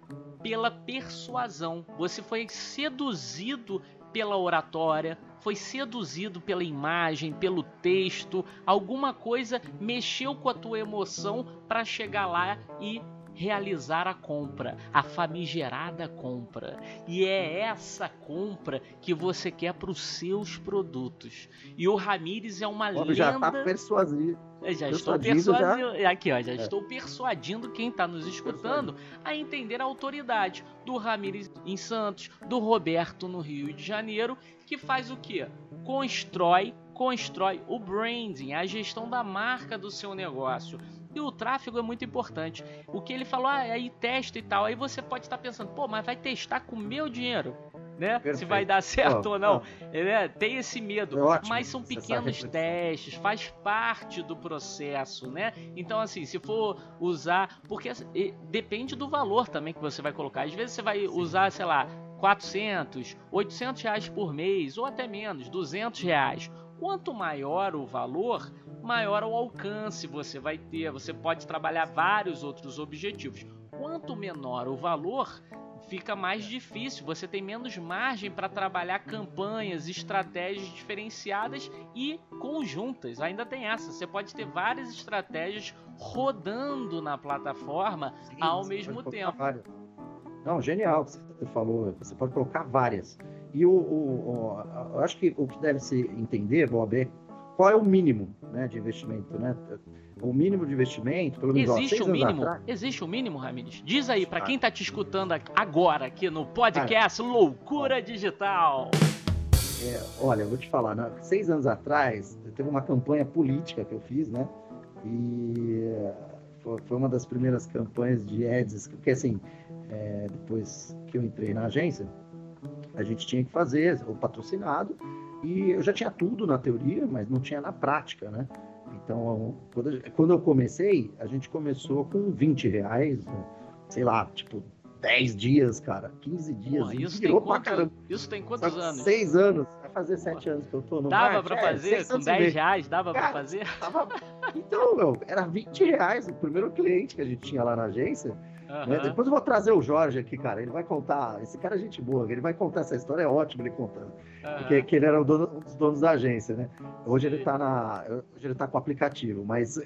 pela persuasão. Você foi seduzido pela oratória, foi seduzido pela imagem, pelo texto, alguma coisa mexeu com a tua emoção para chegar lá e realizar a compra, a famigerada compra. E é essa compra que você quer para os seus produtos. E o Ramires é uma Bom, lenda. Já tá persuasivo. Eu já estou persuadindo, já... aqui ó, já é. estou persuadindo quem está nos escutando a entender a autoridade do Ramires em Santos, do Roberto no Rio de Janeiro, que faz o que? Constrói, constrói o branding, a gestão da marca do seu negócio e o tráfego é muito importante. O que ele falou, ah, aí testa e tal. Aí você pode estar pensando, pô, mas vai testar com o meu dinheiro, né? Se vai dar certo oh, ou não. Oh. É, tem esse medo. É mas são pequenos testes, faz parte do processo, né? Então, assim, se for usar. Porque assim, depende do valor também que você vai colocar. Às vezes você vai Sim. usar, sei lá, 400, 800 reais por mês, ou até menos, 200 reais. Quanto maior o valor, maior o alcance você vai ter. Você pode trabalhar vários outros objetivos. Quanto menor o valor, fica mais difícil. Você tem menos margem para trabalhar campanhas, estratégias diferenciadas e conjuntas. Ainda tem essa. Você pode ter várias estratégias rodando na plataforma Sim, ao mesmo tempo. Várias. Não, genial que você falou. Você pode colocar várias. E o, o, o, eu acho que o que deve se entender, Bob, é qual é o mínimo né, de investimento, né? O mínimo de investimento, pelo menos Existe o um mínimo? Atrás... Existe o um mínimo, Ramires? Diz aí, para quem está te escutando agora aqui no podcast Loucura Digital. É, olha, eu vou te falar, né? seis anos atrás, teve uma campanha política que eu fiz, né? E foi uma das primeiras campanhas de ads, porque assim, é, depois que eu entrei na agência, a gente tinha que fazer o patrocinado e eu já tinha tudo na teoria, mas não tinha na prática, né? Então, quando eu comecei, a gente começou com 20 reais, sei lá, tipo, 10 dias, cara, 15 dias. Pô, isso, tem quantos, isso tem quantos anos? 6 anos. Vai fazer 7 anos que eu tô no Dava para é, fazer? Com 10 reais dava para fazer? Tava... Então, meu, era 20 reais o primeiro cliente que a gente tinha lá na agência. Uhum. Né? Depois eu vou trazer o Jorge aqui, cara. Ele vai contar. Esse cara é gente boa, ele vai contar essa história, é ótimo ele contando. Uhum. Porque que ele era dono, um dos donos da agência, né? Hoje ele tá na. Hoje ele tá com o aplicativo, mas.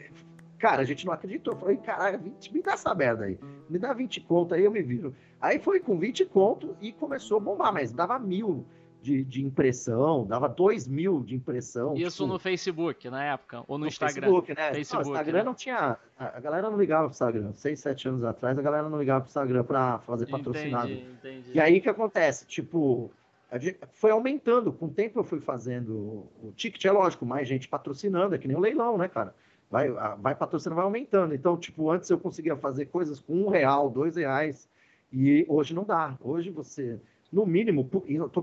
Cara, a gente não acreditou. Eu falei, caralho, 20, me dá essa merda aí. Me dá 20 conto aí, eu me viro. Aí foi com 20 conto e começou a bombar, mas dava mil de, de impressão, dava 2 mil de impressão. Isso tipo, no Facebook, na época, ou no, no Instagram? Facebook, né? Facebook, não, Instagram né? não tinha. A galera não ligava pro Instagram. 6, 7 anos atrás, a galera não ligava pro Instagram pra fazer patrocinado. Entendi, entendi. E aí o que acontece? Tipo, foi aumentando. Com o tempo eu fui fazendo o ticket, é lógico, mais gente patrocinando, é que nem o leilão, né, cara? Vai, vai patrocinando, vai aumentando. Então, tipo, antes eu conseguia fazer coisas com um real, dois reais, e hoje não dá. Hoje você, no mínimo,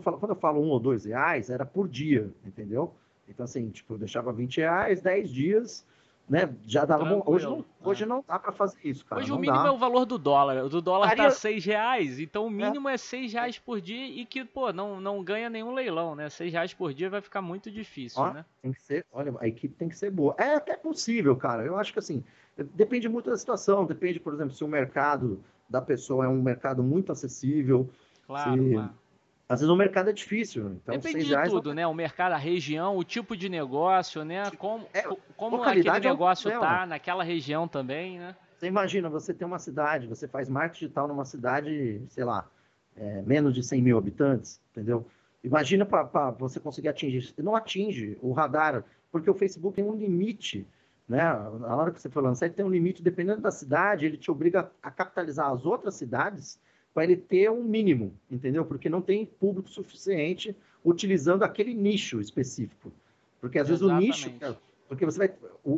falando, quando eu falo um ou dois reais, era por dia, entendeu? Então, assim, tipo, eu deixava 20 reais, 10 dias, né? Já dava bom. Hoje não, hoje não dá para fazer isso, cara. Hoje não o mínimo dá. é o valor do dólar. O do dólar Daria... tá 6 reais, então o mínimo é, é 6 reais por dia e que, pô, não, não ganha nenhum leilão, né? 6 reais por dia vai ficar muito difícil, Ó, né? Tem que ser, olha, a equipe tem que ser boa. É até possível, cara. Eu acho que assim, depende muito da situação. Depende, por exemplo, se o mercado da pessoa é um mercado muito acessível. Claro, claro. Às vezes o mercado é difícil. Então, Depende de tudo, não... né? O mercado, a região, o tipo de negócio, né? Como, é, como aquele negócio é tá naquela região também, né? Você imagina, você tem uma cidade, você faz marketing digital numa cidade, sei lá, é, menos de 100 mil habitantes, entendeu? Imagina para você conseguir atingir. Não atinge o radar, porque o Facebook tem um limite, né? Na hora que você for lançar, ele tem um limite, dependendo da cidade, ele te obriga a capitalizar as outras cidades para ele ter um mínimo, entendeu? Porque não tem público suficiente utilizando aquele nicho específico. Porque às Exatamente. vezes o nicho. Porque você vai.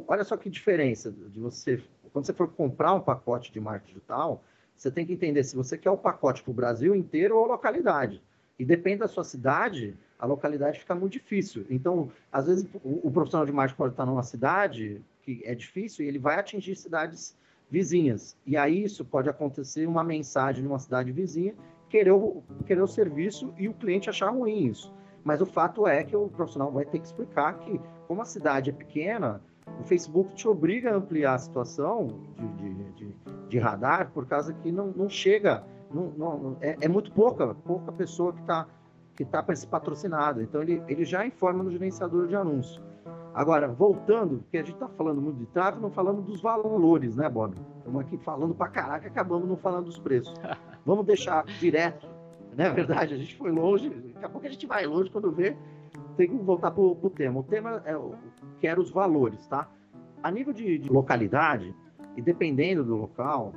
Olha só que diferença de você. Quando você for comprar um pacote de marketing digital, você tem que entender se você quer o pacote para o Brasil inteiro ou localidade. E depende da sua cidade, a localidade fica muito difícil. Então, às vezes, o, o profissional de marketing pode estar numa cidade que é difícil e ele vai atingir cidades vizinhas. E aí isso pode acontecer uma mensagem de uma cidade vizinha querer o, querer o serviço e o cliente achar ruim isso. Mas o fato é que o profissional vai ter que explicar que, como a cidade é pequena, o Facebook te obriga a ampliar a situação de, de, de, de radar por causa que não, não chega, não, não é, é, muito pouca, pouca pessoa que está que tá para esse patrocinado. Então ele, ele já informa no gerenciador de anúncio. Agora, voltando, porque a gente está falando muito de tráfego, não falamos dos valores, né, Bob? Estamos aqui falando para caraca, acabamos não falando dos preços. Vamos deixar direto, né? Verdade, a gente foi longe, daqui a pouco a gente vai longe quando vê, tem que voltar para o tema. O tema é o que era os valores, tá? A nível de, de localidade, e dependendo do local,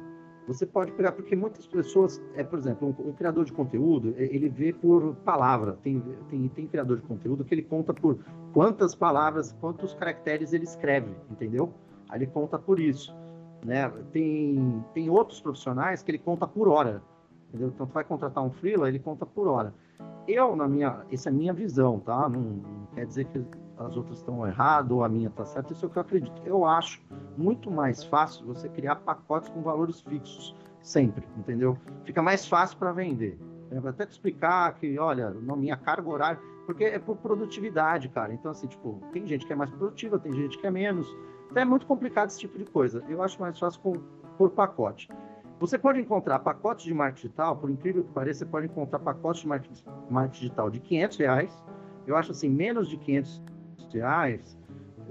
você pode pegar, porque muitas pessoas, é, por exemplo, um, um, criador de conteúdo, ele vê por palavra. Tem, tem, tem criador de conteúdo que ele conta por quantas palavras, quantos caracteres ele escreve, entendeu? Aí ele conta por isso. Né? Tem, tem outros profissionais que ele conta por hora. Entendeu? Então, tu vai contratar um freela, ele conta por hora. Eu, na minha, essa é a minha visão, tá? Não, não quer dizer que as outras estão erradas ou a minha está certa, isso é o que eu acredito. Eu acho muito mais fácil você criar pacotes com valores fixos, sempre, entendeu? Fica mais fácil para vender. Eu vou até te explicar que, olha, na minha carga horária, porque é por produtividade, cara. Então, assim, tipo, tem gente que é mais produtiva, tem gente que é menos. Então é muito complicado esse tipo de coisa. Eu acho mais fácil com, por pacote. Você pode encontrar pacotes de marketing digital, por incrível que pareça, você pode encontrar pacotes de marketing, marketing digital de 500 reais. Eu acho assim, menos de 500 reais,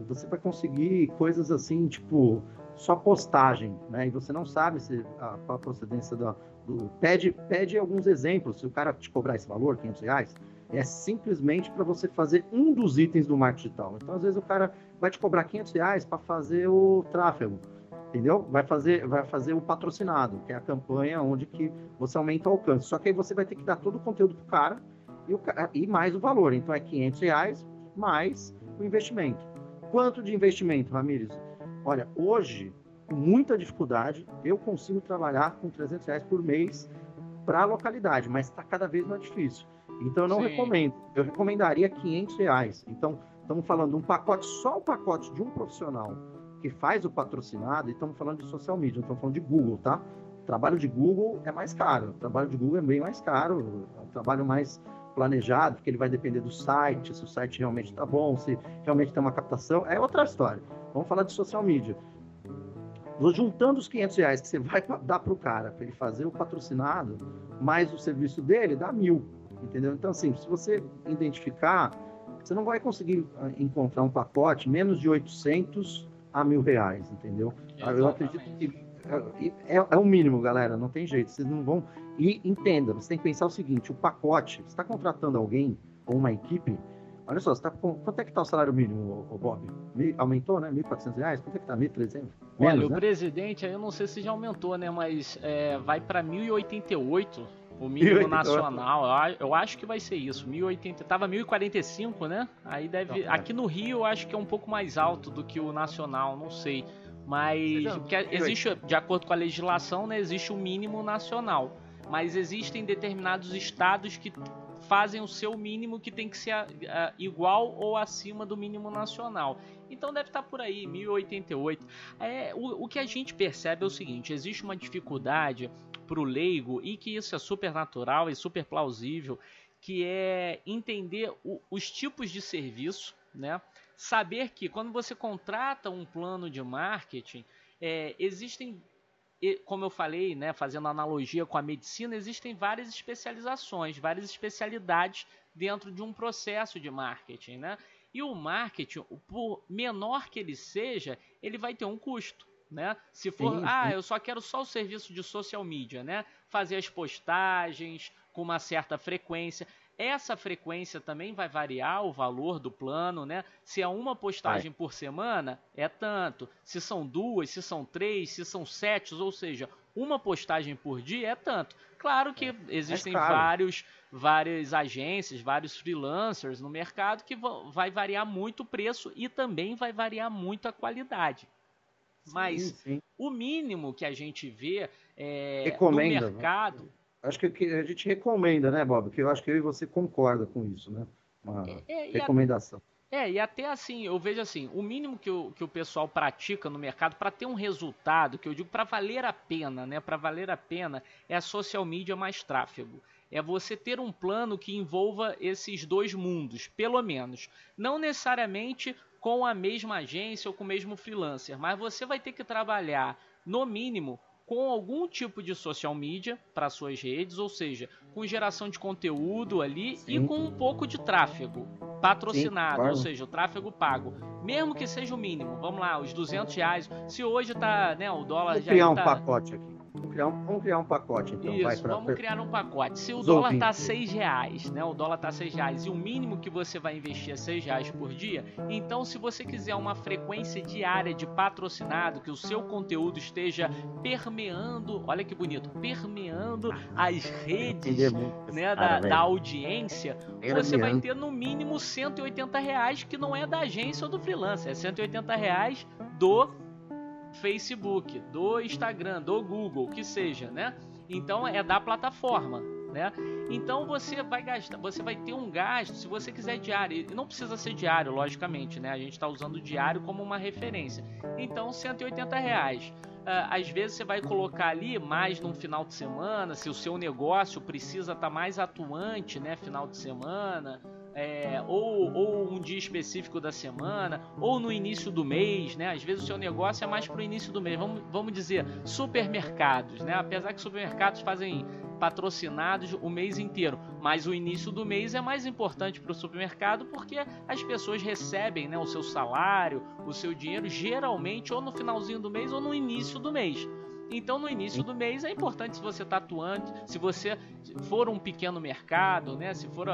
você vai conseguir coisas assim, tipo, só postagem, né? E você não sabe se a, a procedência da, do. Pede, pede alguns exemplos. Se o cara te cobrar esse valor, 500 reais, é simplesmente para você fazer um dos itens do marketing digital. Então, às vezes, o cara vai te cobrar 500 reais para fazer o tráfego, entendeu? Vai fazer, vai fazer o patrocinado, que é a campanha onde que você aumenta o alcance. Só que aí você vai ter que dar todo o conteúdo para o cara e mais o valor. Então, é 500 reais mais o investimento. Quanto de investimento, Ramires? Olha, hoje, com muita dificuldade, eu consigo trabalhar com 300 reais por mês para a localidade, mas está cada vez mais difícil. Então, eu não Sim. recomendo. Eu recomendaria 500 reais. Então, estamos falando um pacote, só o pacote de um profissional que faz o patrocinado, e estamos falando de social media, estamos falando de Google, tá? O trabalho de Google é mais caro, o trabalho de Google é bem mais caro, é um trabalho mais planejado, porque ele vai depender do site, se o site realmente está bom, se realmente tem uma captação, é outra história. Vamos falar de social media. Juntando os 500 reais que você vai dar para o cara, para ele fazer o patrocinado, mais o serviço dele, dá mil, entendeu? Então, assim, se você identificar, você não vai conseguir ah, encontrar um pacote menos de 800 a mil reais, entendeu? Exatamente. Eu acredito que é, é, é, o mínimo, galera, não tem jeito. Vocês não vão. E entenda, você tem que pensar o seguinte: o pacote, você está contratando alguém ou uma equipe. Olha só, tá, quanto é que está o salário mínimo, o Bob? Aumentou, né? R$ 1.400? Reais? Quanto é que está? R$ 1.300? Olha, o né? presidente, aí eu não sei se já aumentou, né? Mas é, vai para 1.088 O mínimo nacional, eu acho que vai ser isso. 1080, tava 1045, né? Aí deve. Não, é. aqui no Rio eu acho que é um pouco mais alto do que o nacional, não sei. Mas porque existe, de acordo com a legislação, né, existe o mínimo nacional. Mas existem determinados estados que fazem o seu mínimo que tem que ser uh, igual ou acima do mínimo nacional. Então deve estar por aí, 1088. É, o, o que a gente percebe é o seguinte: existe uma dificuldade para o leigo e que isso é super natural e super plausível, que é entender o, os tipos de serviço, né? Saber que quando você contrata um plano de marketing, é, existem como eu falei, né, fazendo analogia com a medicina, existem várias especializações, várias especialidades dentro de um processo de marketing, né? E o marketing, por menor que ele seja, ele vai ter um custo, né? Se for, sim, sim. ah, eu só quero só o serviço de social media, né? Fazer as postagens com uma certa frequência. Essa frequência também vai variar o valor do plano, né? Se é uma postagem vai. por semana, é tanto. Se são duas, se são três, se são sete, ou seja, uma postagem por dia é tanto. Claro que é. existem vários, várias agências, vários freelancers no mercado que vai variar muito o preço e também vai variar muito a qualidade. Mas sim, sim. o mínimo que a gente vê é, no né? mercado. Né? Acho que a gente recomenda, né, Bob? Que eu acho que eu e você concorda com isso, né? Uma é, recomendação. É, e até assim, eu vejo assim, o mínimo que o, que o pessoal pratica no mercado para ter um resultado, que eu digo para valer a pena, né? Para valer a pena, é a social media mais tráfego. É você ter um plano que envolva esses dois mundos, pelo menos. Não necessariamente com a mesma agência ou com o mesmo freelancer, mas você vai ter que trabalhar, no mínimo, com algum tipo de social media para suas redes, ou seja, com geração de conteúdo ali Sim. e com um pouco de tráfego patrocinado, Sim, claro. ou seja, o tráfego pago, mesmo que seja o mínimo. Vamos lá, os 200 reais. Se hoje tá, né, o dólar Vou já criar tá... um pacote aqui. Vamos criar um, vamos criar um pacote, então. Isso, pra... vamos criar um pacote. Se o Os dólar está seis reais, né? O dólar está seis reais e o mínimo que você vai investir é seis reais por dia, então se você quiser uma frequência diária de patrocinado, que o seu conteúdo esteja permeando, olha que bonito, permeando as redes né, da, da audiência, você vai ter no mínimo 180 reais, que não é da agência ou do freelancer, é 180 reais do Facebook, do Instagram, do Google, que seja, né? Então é da plataforma, né? Então você vai gastar, você vai ter um gasto, se você quiser diário, e não precisa ser diário, logicamente, né? A gente está usando o diário como uma referência. Então 180 reais. Uh, às vezes você vai colocar ali mais num final de semana, se o seu negócio precisa estar tá mais atuante, né? Final de semana é, ou, ou um dia específico da semana, ou no início do mês, né? Às vezes o seu negócio é mais para o início do mês. Vamos, vamos dizer, supermercados, né? Apesar que supermercados fazem patrocinados o mês inteiro, mas o início do mês é mais importante para o supermercado porque as pessoas recebem né, o seu salário, o seu dinheiro geralmente ou no finalzinho do mês ou no início do mês. Então, no início do mês é importante se você está atuante, se você for um pequeno mercado, né, se for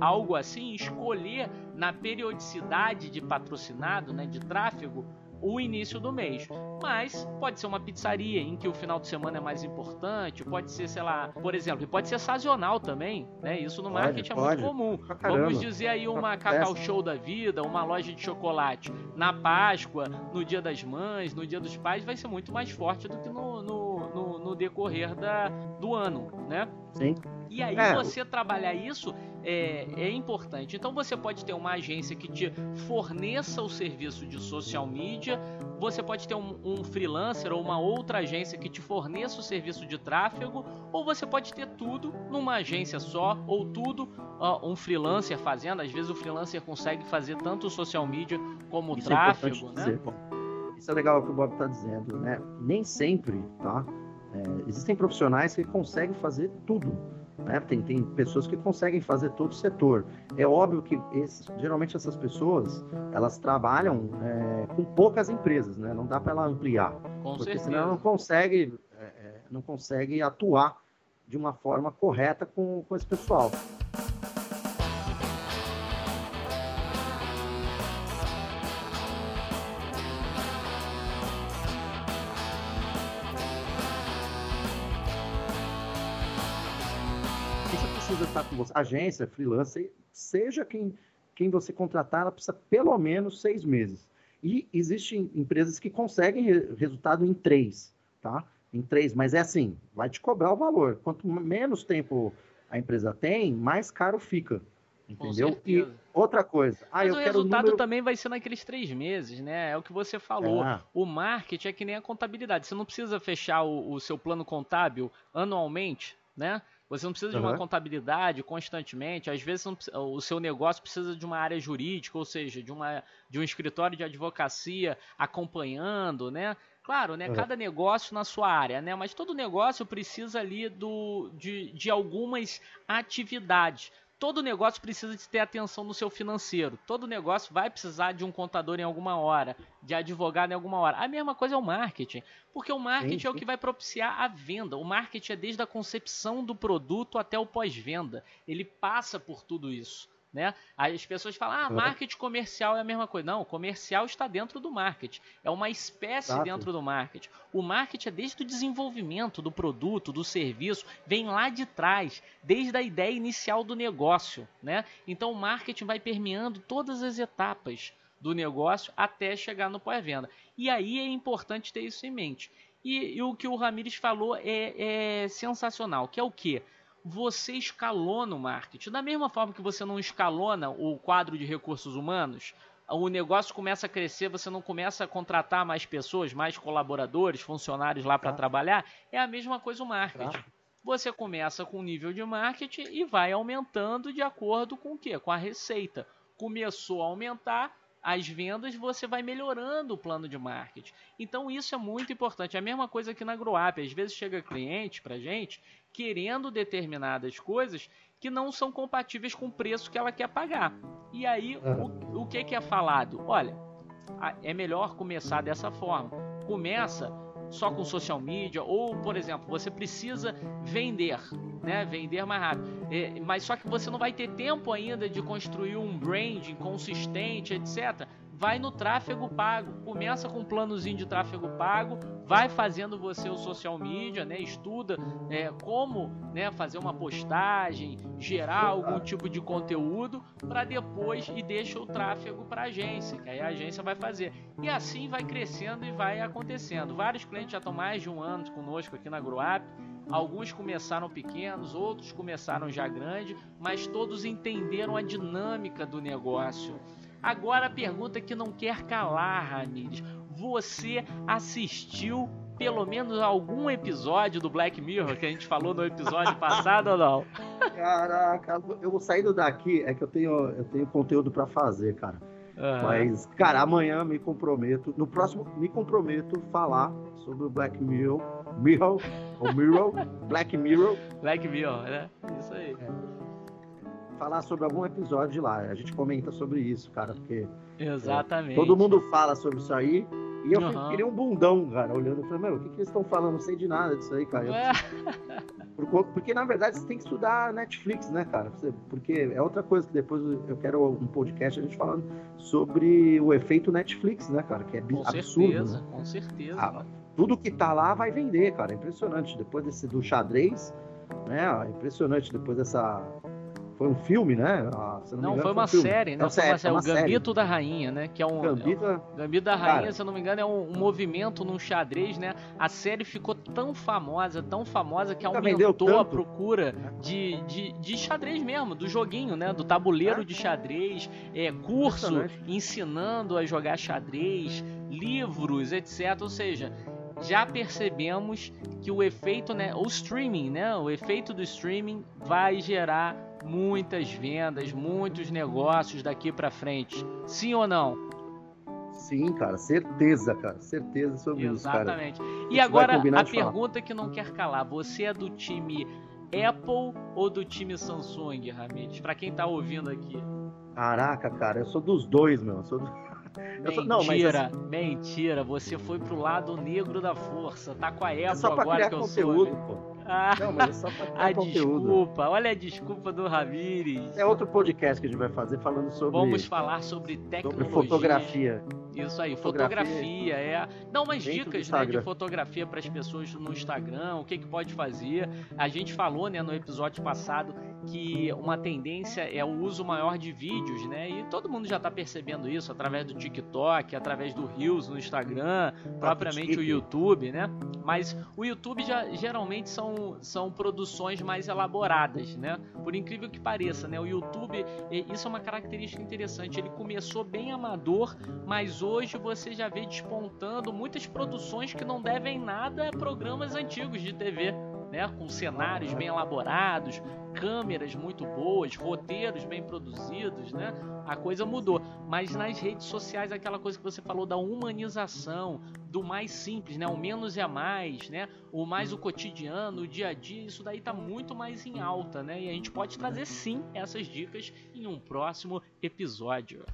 algo assim, escolher na periodicidade de patrocinado, né, de tráfego, o início do mês. Mas pode ser uma pizzaria em que o final de semana é mais importante, pode ser, sei lá, por exemplo, pode ser sazonal também, né? Isso no pode, marketing pode. é muito comum. Vamos dizer aí uma Cacau Show da vida, uma loja de chocolate na Páscoa, no Dia das Mães, no Dia dos Pais, vai ser muito mais forte do que no, no, no, no decorrer da, do ano, né? Sim. E aí é. você trabalhar isso é, é, importante. Então você pode ter uma agência que te forneça o serviço de social media, você pode ter um, um freelancer ou uma outra agência que te forneça o serviço de tráfego, ou você pode ter tudo numa agência só, ou tudo uh, um freelancer fazendo. Às vezes o freelancer consegue fazer tanto o social media como o Isso é tráfego, é né? Isso é legal o que o Bob está dizendo, né? Nem sempre, tá? É, existem profissionais que conseguem fazer tudo né? Tem, tem pessoas que conseguem fazer todo o setor. É óbvio que esse, geralmente essas pessoas elas trabalham é, com poucas empresas, né? Não dá para ela ampliar, com porque certeza. senão não consegue, é, é, não consegue atuar de uma forma correta com, com esse pessoal. Estar com você. Agência, freelancer, seja quem, quem você contratar, ela precisa pelo menos seis meses. E existem empresas que conseguem resultado em três, tá? Em três, mas é assim, vai te cobrar o valor. Quanto menos tempo a empresa tem, mais caro fica. Entendeu? E outra coisa. Ah, Mas o resultado número... também vai ser naqueles três meses, né? É o que você falou. É. O marketing é que nem a contabilidade. Você não precisa fechar o, o seu plano contábil anualmente, né? Você não precisa de uma contabilidade constantemente. Às vezes o seu negócio precisa de uma área jurídica, ou seja, de, uma, de um escritório de advocacia acompanhando, né? Claro, né? Uhum. Cada negócio na sua área, né? Mas todo negócio precisa ali do, de, de algumas atividades todo negócio precisa de ter atenção no seu financeiro. Todo negócio vai precisar de um contador em alguma hora, de advogado em alguma hora. A mesma coisa é o marketing, porque o marketing sim, sim. é o que vai propiciar a venda. O marketing é desde a concepção do produto até o pós-venda. Ele passa por tudo isso. Né? As pessoas falam, ah, marketing comercial é a mesma coisa. Não, o comercial está dentro do marketing. É uma espécie Exato. dentro do marketing. O marketing é desde o desenvolvimento do produto, do serviço, vem lá de trás, desde a ideia inicial do negócio. Né? Então o marketing vai permeando todas as etapas do negócio até chegar no pós-venda. E aí é importante ter isso em mente. E, e o que o Ramires falou é, é sensacional, que é o que? Você escalona o marketing. Da mesma forma que você não escalona o quadro de recursos humanos, o negócio começa a crescer, você não começa a contratar mais pessoas, mais colaboradores, funcionários lá para tá. trabalhar, é a mesma coisa o marketing. Tá. Você começa com o nível de marketing e vai aumentando de acordo com o quê? Com a receita. Começou a aumentar, as vendas, você vai melhorando o plano de marketing. Então isso é muito importante. É a mesma coisa aqui na GroUp. Às vezes chega cliente para gente querendo determinadas coisas que não são compatíveis com o preço que ela quer pagar. E aí o, o que, que é falado? Olha, é melhor começar dessa forma. Começa só com social media ou, por exemplo, você precisa vender, né? Vender mais rápido. É, mas só que você não vai ter tempo ainda de construir um branding consistente, etc vai no tráfego pago. Começa com um planozinho de tráfego pago, vai fazendo você o social media, né? Estuda é, como né, fazer uma postagem, gerar algum tipo de conteúdo para depois e deixa o tráfego para a agência, que aí a agência vai fazer. E assim vai crescendo e vai acontecendo. Vários clientes já estão mais de um ano conosco aqui na GroUp. Alguns começaram pequenos, outros começaram já grande, mas todos entenderam a dinâmica do negócio. Agora a pergunta que não quer calar, Ramires. Você assistiu pelo menos algum episódio do Black Mirror que a gente falou no episódio passado ou não? Caraca, eu saindo daqui é que eu tenho, eu tenho conteúdo para fazer, cara. Uhum. Mas, cara, amanhã me comprometo, no próximo me comprometo falar sobre o Black Mirror, Mirror, ou Mirror, Black Mirror. Black Mirror, né? Isso aí. É falar sobre algum episódio de lá. A gente comenta sobre isso, cara, porque. Exatamente. É, todo mundo fala sobre isso aí. E eu uhum. queria um bundão, cara, olhando e falei, meu, o que, que eles estão falando? Não sei de nada disso aí, cara. Porque, porque, na verdade, você tem que estudar Netflix, né, cara? Porque é outra coisa que depois eu quero um podcast a gente falando sobre o efeito Netflix, né, cara? Que é com absurdo. Certeza, né? Com certeza, ah, Tudo que tá lá vai vender, cara. É impressionante. Depois desse do xadrez, né? Impressionante depois dessa foi um filme, né? Ah, não, não engano, foi, uma foi um série, né? Não, foi uma série, uma o Gambito série. da Rainha, né? Que é um. Gambito, é Gambito da Rainha, cara, se eu não me engano, é um, um, movimento num xadrez, né? A série ficou tão famosa, tão famosa que aumentou a procura de, de, de, xadrez mesmo, do joguinho, né? Do tabuleiro é. de xadrez, é, curso ensinando a jogar xadrez, livros, etc. Ou seja, já percebemos que o efeito, né, o streaming, né, o efeito do streaming vai gerar muitas vendas, muitos negócios daqui para frente. Sim ou não? Sim, cara, certeza, cara, certeza sobre Exatamente. isso, cara. E agora a pergunta que não quer calar, você é do time Apple ou do time Samsung, Ramires? Para quem tá ouvindo aqui. Caraca, cara, eu sou dos dois, meu. Eu sou do... Mentira, não, mas assim... mentira. Você foi pro lado negro da força. Tá com a é só pra agora que eu conteúdo, sou. Pô. Ah, não, mas é só pra a conteúdo. desculpa, olha a desculpa do Ramires. É outro podcast que a gente vai fazer falando sobre. Vamos falar sobre tecnologia. Sobre fotografia. Isso aí, fotografia, fotografia é. Dá umas dicas né, de fotografia para as pessoas no Instagram, o que, que pode fazer. A gente falou né, no episódio passado que uma tendência é o uso maior de vídeos, né? E todo mundo já está percebendo isso através do TikTok, através do Reels no Instagram, propriamente o YouTube, né? Mas o YouTube já geralmente são, são produções mais elaboradas, né? Por incrível que pareça, né? O YouTube, isso é uma característica interessante. Ele começou bem amador, mas hoje você já vê despontando muitas produções que não devem nada a programas antigos de TV né, com cenários bem elaborados, câmeras muito boas, roteiros bem produzidos, né? A coisa mudou. Mas nas redes sociais, aquela coisa que você falou da humanização, do mais simples, né? O menos é mais, né? O mais o cotidiano, o dia a dia, isso daí tá muito mais em alta, né? E a gente pode trazer sim essas dicas em um próximo episódio.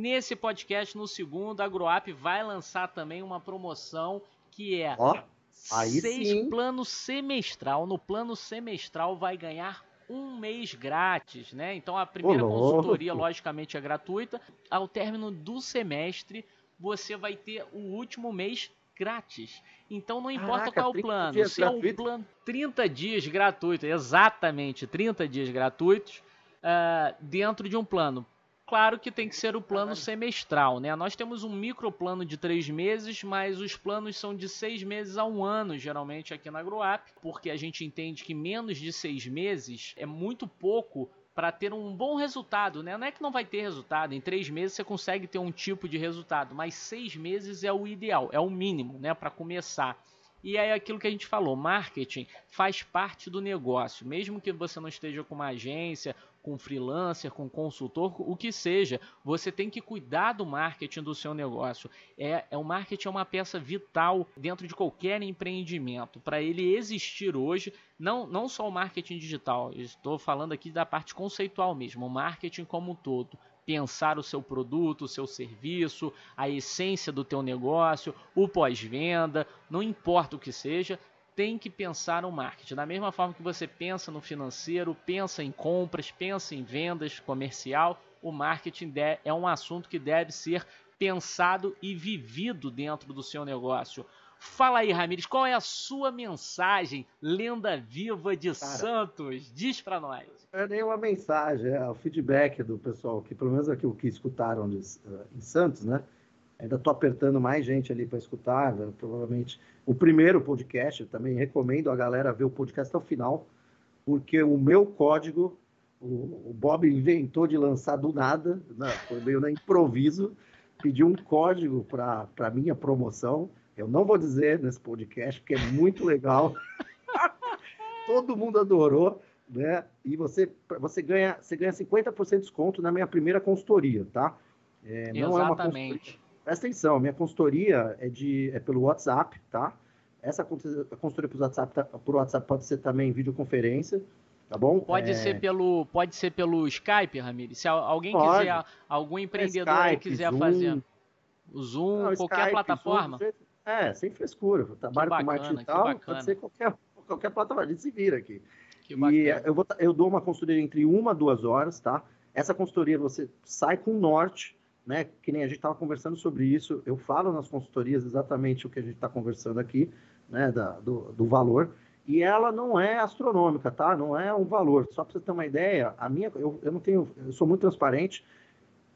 Nesse podcast, no segundo, a Agroap vai lançar também uma promoção que é Ó, seis sim. plano semestral. No plano semestral vai ganhar um mês grátis, né? Então a primeira louco. consultoria, logicamente, é gratuita. Ao término do semestre, você vai ter o último mês grátis. Então não importa Caraca, qual é o 30 plano. Se é um plano 30 dias gratuito, exatamente, 30 dias gratuitos ah, dentro de um plano. Claro que tem que ser o plano semestral, né? Nós temos um microplano de três meses, mas os planos são de seis meses a um ano, geralmente aqui na Agroap, porque a gente entende que menos de seis meses é muito pouco para ter um bom resultado, né? Não é que não vai ter resultado, em três meses você consegue ter um tipo de resultado, mas seis meses é o ideal, é o mínimo, né? Para começar. E é aquilo que a gente falou, marketing faz parte do negócio. Mesmo que você não esteja com uma agência, com freelancer, com consultor, o que seja, você tem que cuidar do marketing do seu negócio. É, é o marketing é uma peça vital dentro de qualquer empreendimento. Para ele existir hoje, não, não só o marketing digital, estou falando aqui da parte conceitual mesmo, o marketing como um todo pensar o seu produto, o seu serviço, a essência do teu negócio, o pós-venda, não importa o que seja, tem que pensar no marketing. Da mesma forma que você pensa no financeiro, pensa em compras, pensa em vendas, comercial, o marketing é um assunto que deve ser pensado e vivido dentro do seu negócio. Fala aí, Ramires, qual é a sua mensagem, lenda viva de Santos? Diz pra nós. É nenhuma mensagem, é o feedback do pessoal, que pelo menos aqui o que escutaram de- eh, em Santos, né? Ainda estou apertando mais gente ali para escutar, né? provavelmente o primeiro podcast. Eu também recomendo a galera ver o podcast até o final, porque o meu código, o, o Bob inventou de lançar do nada, né? foi meio na improviso, pediu um código para a minha promoção. Eu não vou dizer nesse podcast, porque é muito legal. Todo mundo adorou né? E você, você ganha, você ganha 50% de desconto na minha primeira consultoria, tá? É, não é uma consultoria. Exatamente. Presta atenção, minha consultoria é, de, é pelo WhatsApp, tá? Essa consultoria por WhatsApp, tá- por WhatsApp pode ser também videoconferência, tá bom? Pode É, ser pelo pode ser pelo Skype, Ramires. Se al- alguém Pode. quiser, algum empreendedor aí Skype, quiser Zoom. fazer o Zoom, não, qualquer Skype, plataforma. Zoom, é, sem frescura. Eu trabalho bacana, com marketing digital, bacana. pode ser qualquer, qualquer plataforma, a gente se vira aqui. Que E eu, vou, eu dou uma consultoria entre uma a duas horas, tá? Essa consultoria você sai com norte, né? Que nem a gente estava conversando sobre isso. Eu falo nas consultorias exatamente o que a gente está conversando aqui, né? Da, do, do valor. E ela não é astronômica, tá? Não é um valor. Só para você ter uma ideia, a minha, eu, eu não tenho, eu sou muito transparente.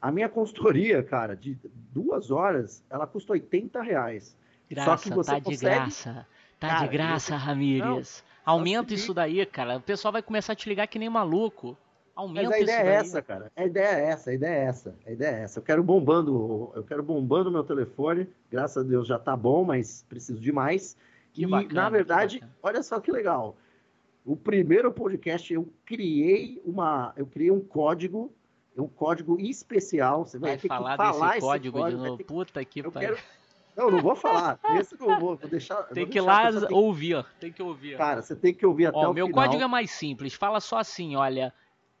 A minha consultoria, cara, de duas horas, ela custa 80 reais. Graça, que você tá de consegue- graça. Tá Cara, de graça, você- Ramires. Aumenta se isso daí, cara. O pessoal vai começar a te ligar que nem maluco. Aumenta Mas a ideia é essa, cara. A ideia é essa, a ideia é essa, a ideia é essa. Eu quero bombando, eu quero bombando meu telefone. Graças a Deus já tá bom, mas preciso de mais. Que e bacana, na verdade, olha só que legal. O primeiro podcast eu criei uma, eu criei um código, um código especial. Você vai, Vai ter falar, que falar desse esse código, de novo. que- Puta que eu pariu. quero- Não, não vou falar. Esse não vou, vou deixar. Tem vou que ir lá ouvir. Tem que ouvir. Cara, você tem que ouvir até Ó, o meu final. código é mais simples. Fala só assim, olha.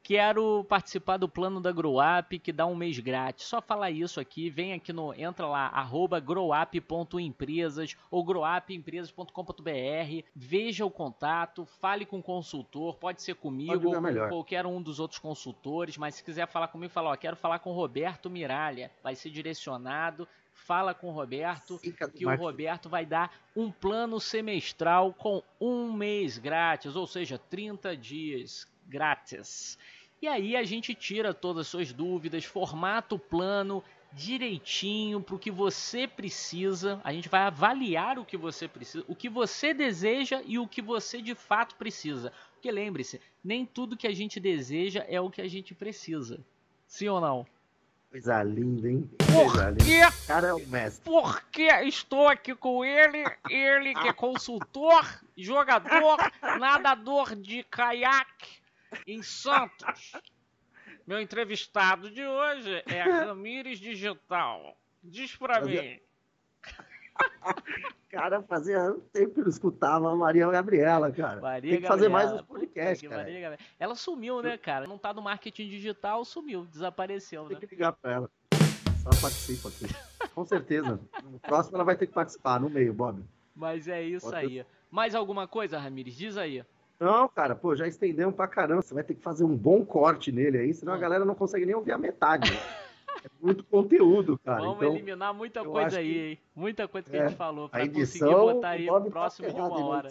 Quero participar do plano da GrowUp que dá um mês grátis. Só falar isso aqui, vem aqui no, entra lá, arroba growup.empresas ou growupempresas.com.br, veja o contato, fale com o consultor, pode ser comigo ou com qualquer um dos outros consultores, mas se quiser falar comigo, fala, ó, quero falar com o Roberto Miralha, vai ser direcionado, fala com o Roberto, que o Roberto vai dar um plano semestral com um mês grátis, ou seja, 30 dias grátis. E aí a gente tira todas as suas dúvidas, formata o plano direitinho para o que você precisa. A gente vai avaliar o que você precisa, o que você deseja e o que você de fato precisa. Porque lembre-se, nem tudo que a gente deseja é o que a gente precisa. Sim ou não? Coisa linda, hein? Por quê? Cara é o mestre. Porque estou aqui com ele, ele que é consultor, jogador, nadador de caiaque em Santos. Meu entrevistado de hoje é Ramires Digital. Diz pra mim. cara, fazia tempo que eu escutava a Maria Gabriela, cara. Maria Tem que fazer mais uns podcasts, cara. Ela sumiu, né, cara? Não tá no marketing digital, sumiu, desapareceu, Tem né? que ligar pra ela. Só participa aqui. Com certeza. No próximo ela vai ter que participar, no meio, Bob. Mas é isso Pode aí. Ter... Mais alguma coisa, Ramires? Diz aí. Não, cara, pô, já estendemos pra caramba. Você vai ter que fazer um bom corte nele aí, senão a galera não consegue nem ouvir a metade. é muito conteúdo, cara. Vamos então, eliminar muita coisa aí, que... hein? Muita coisa que é, a gente falou, pra edição, conseguir botar aí próximo de uma hora.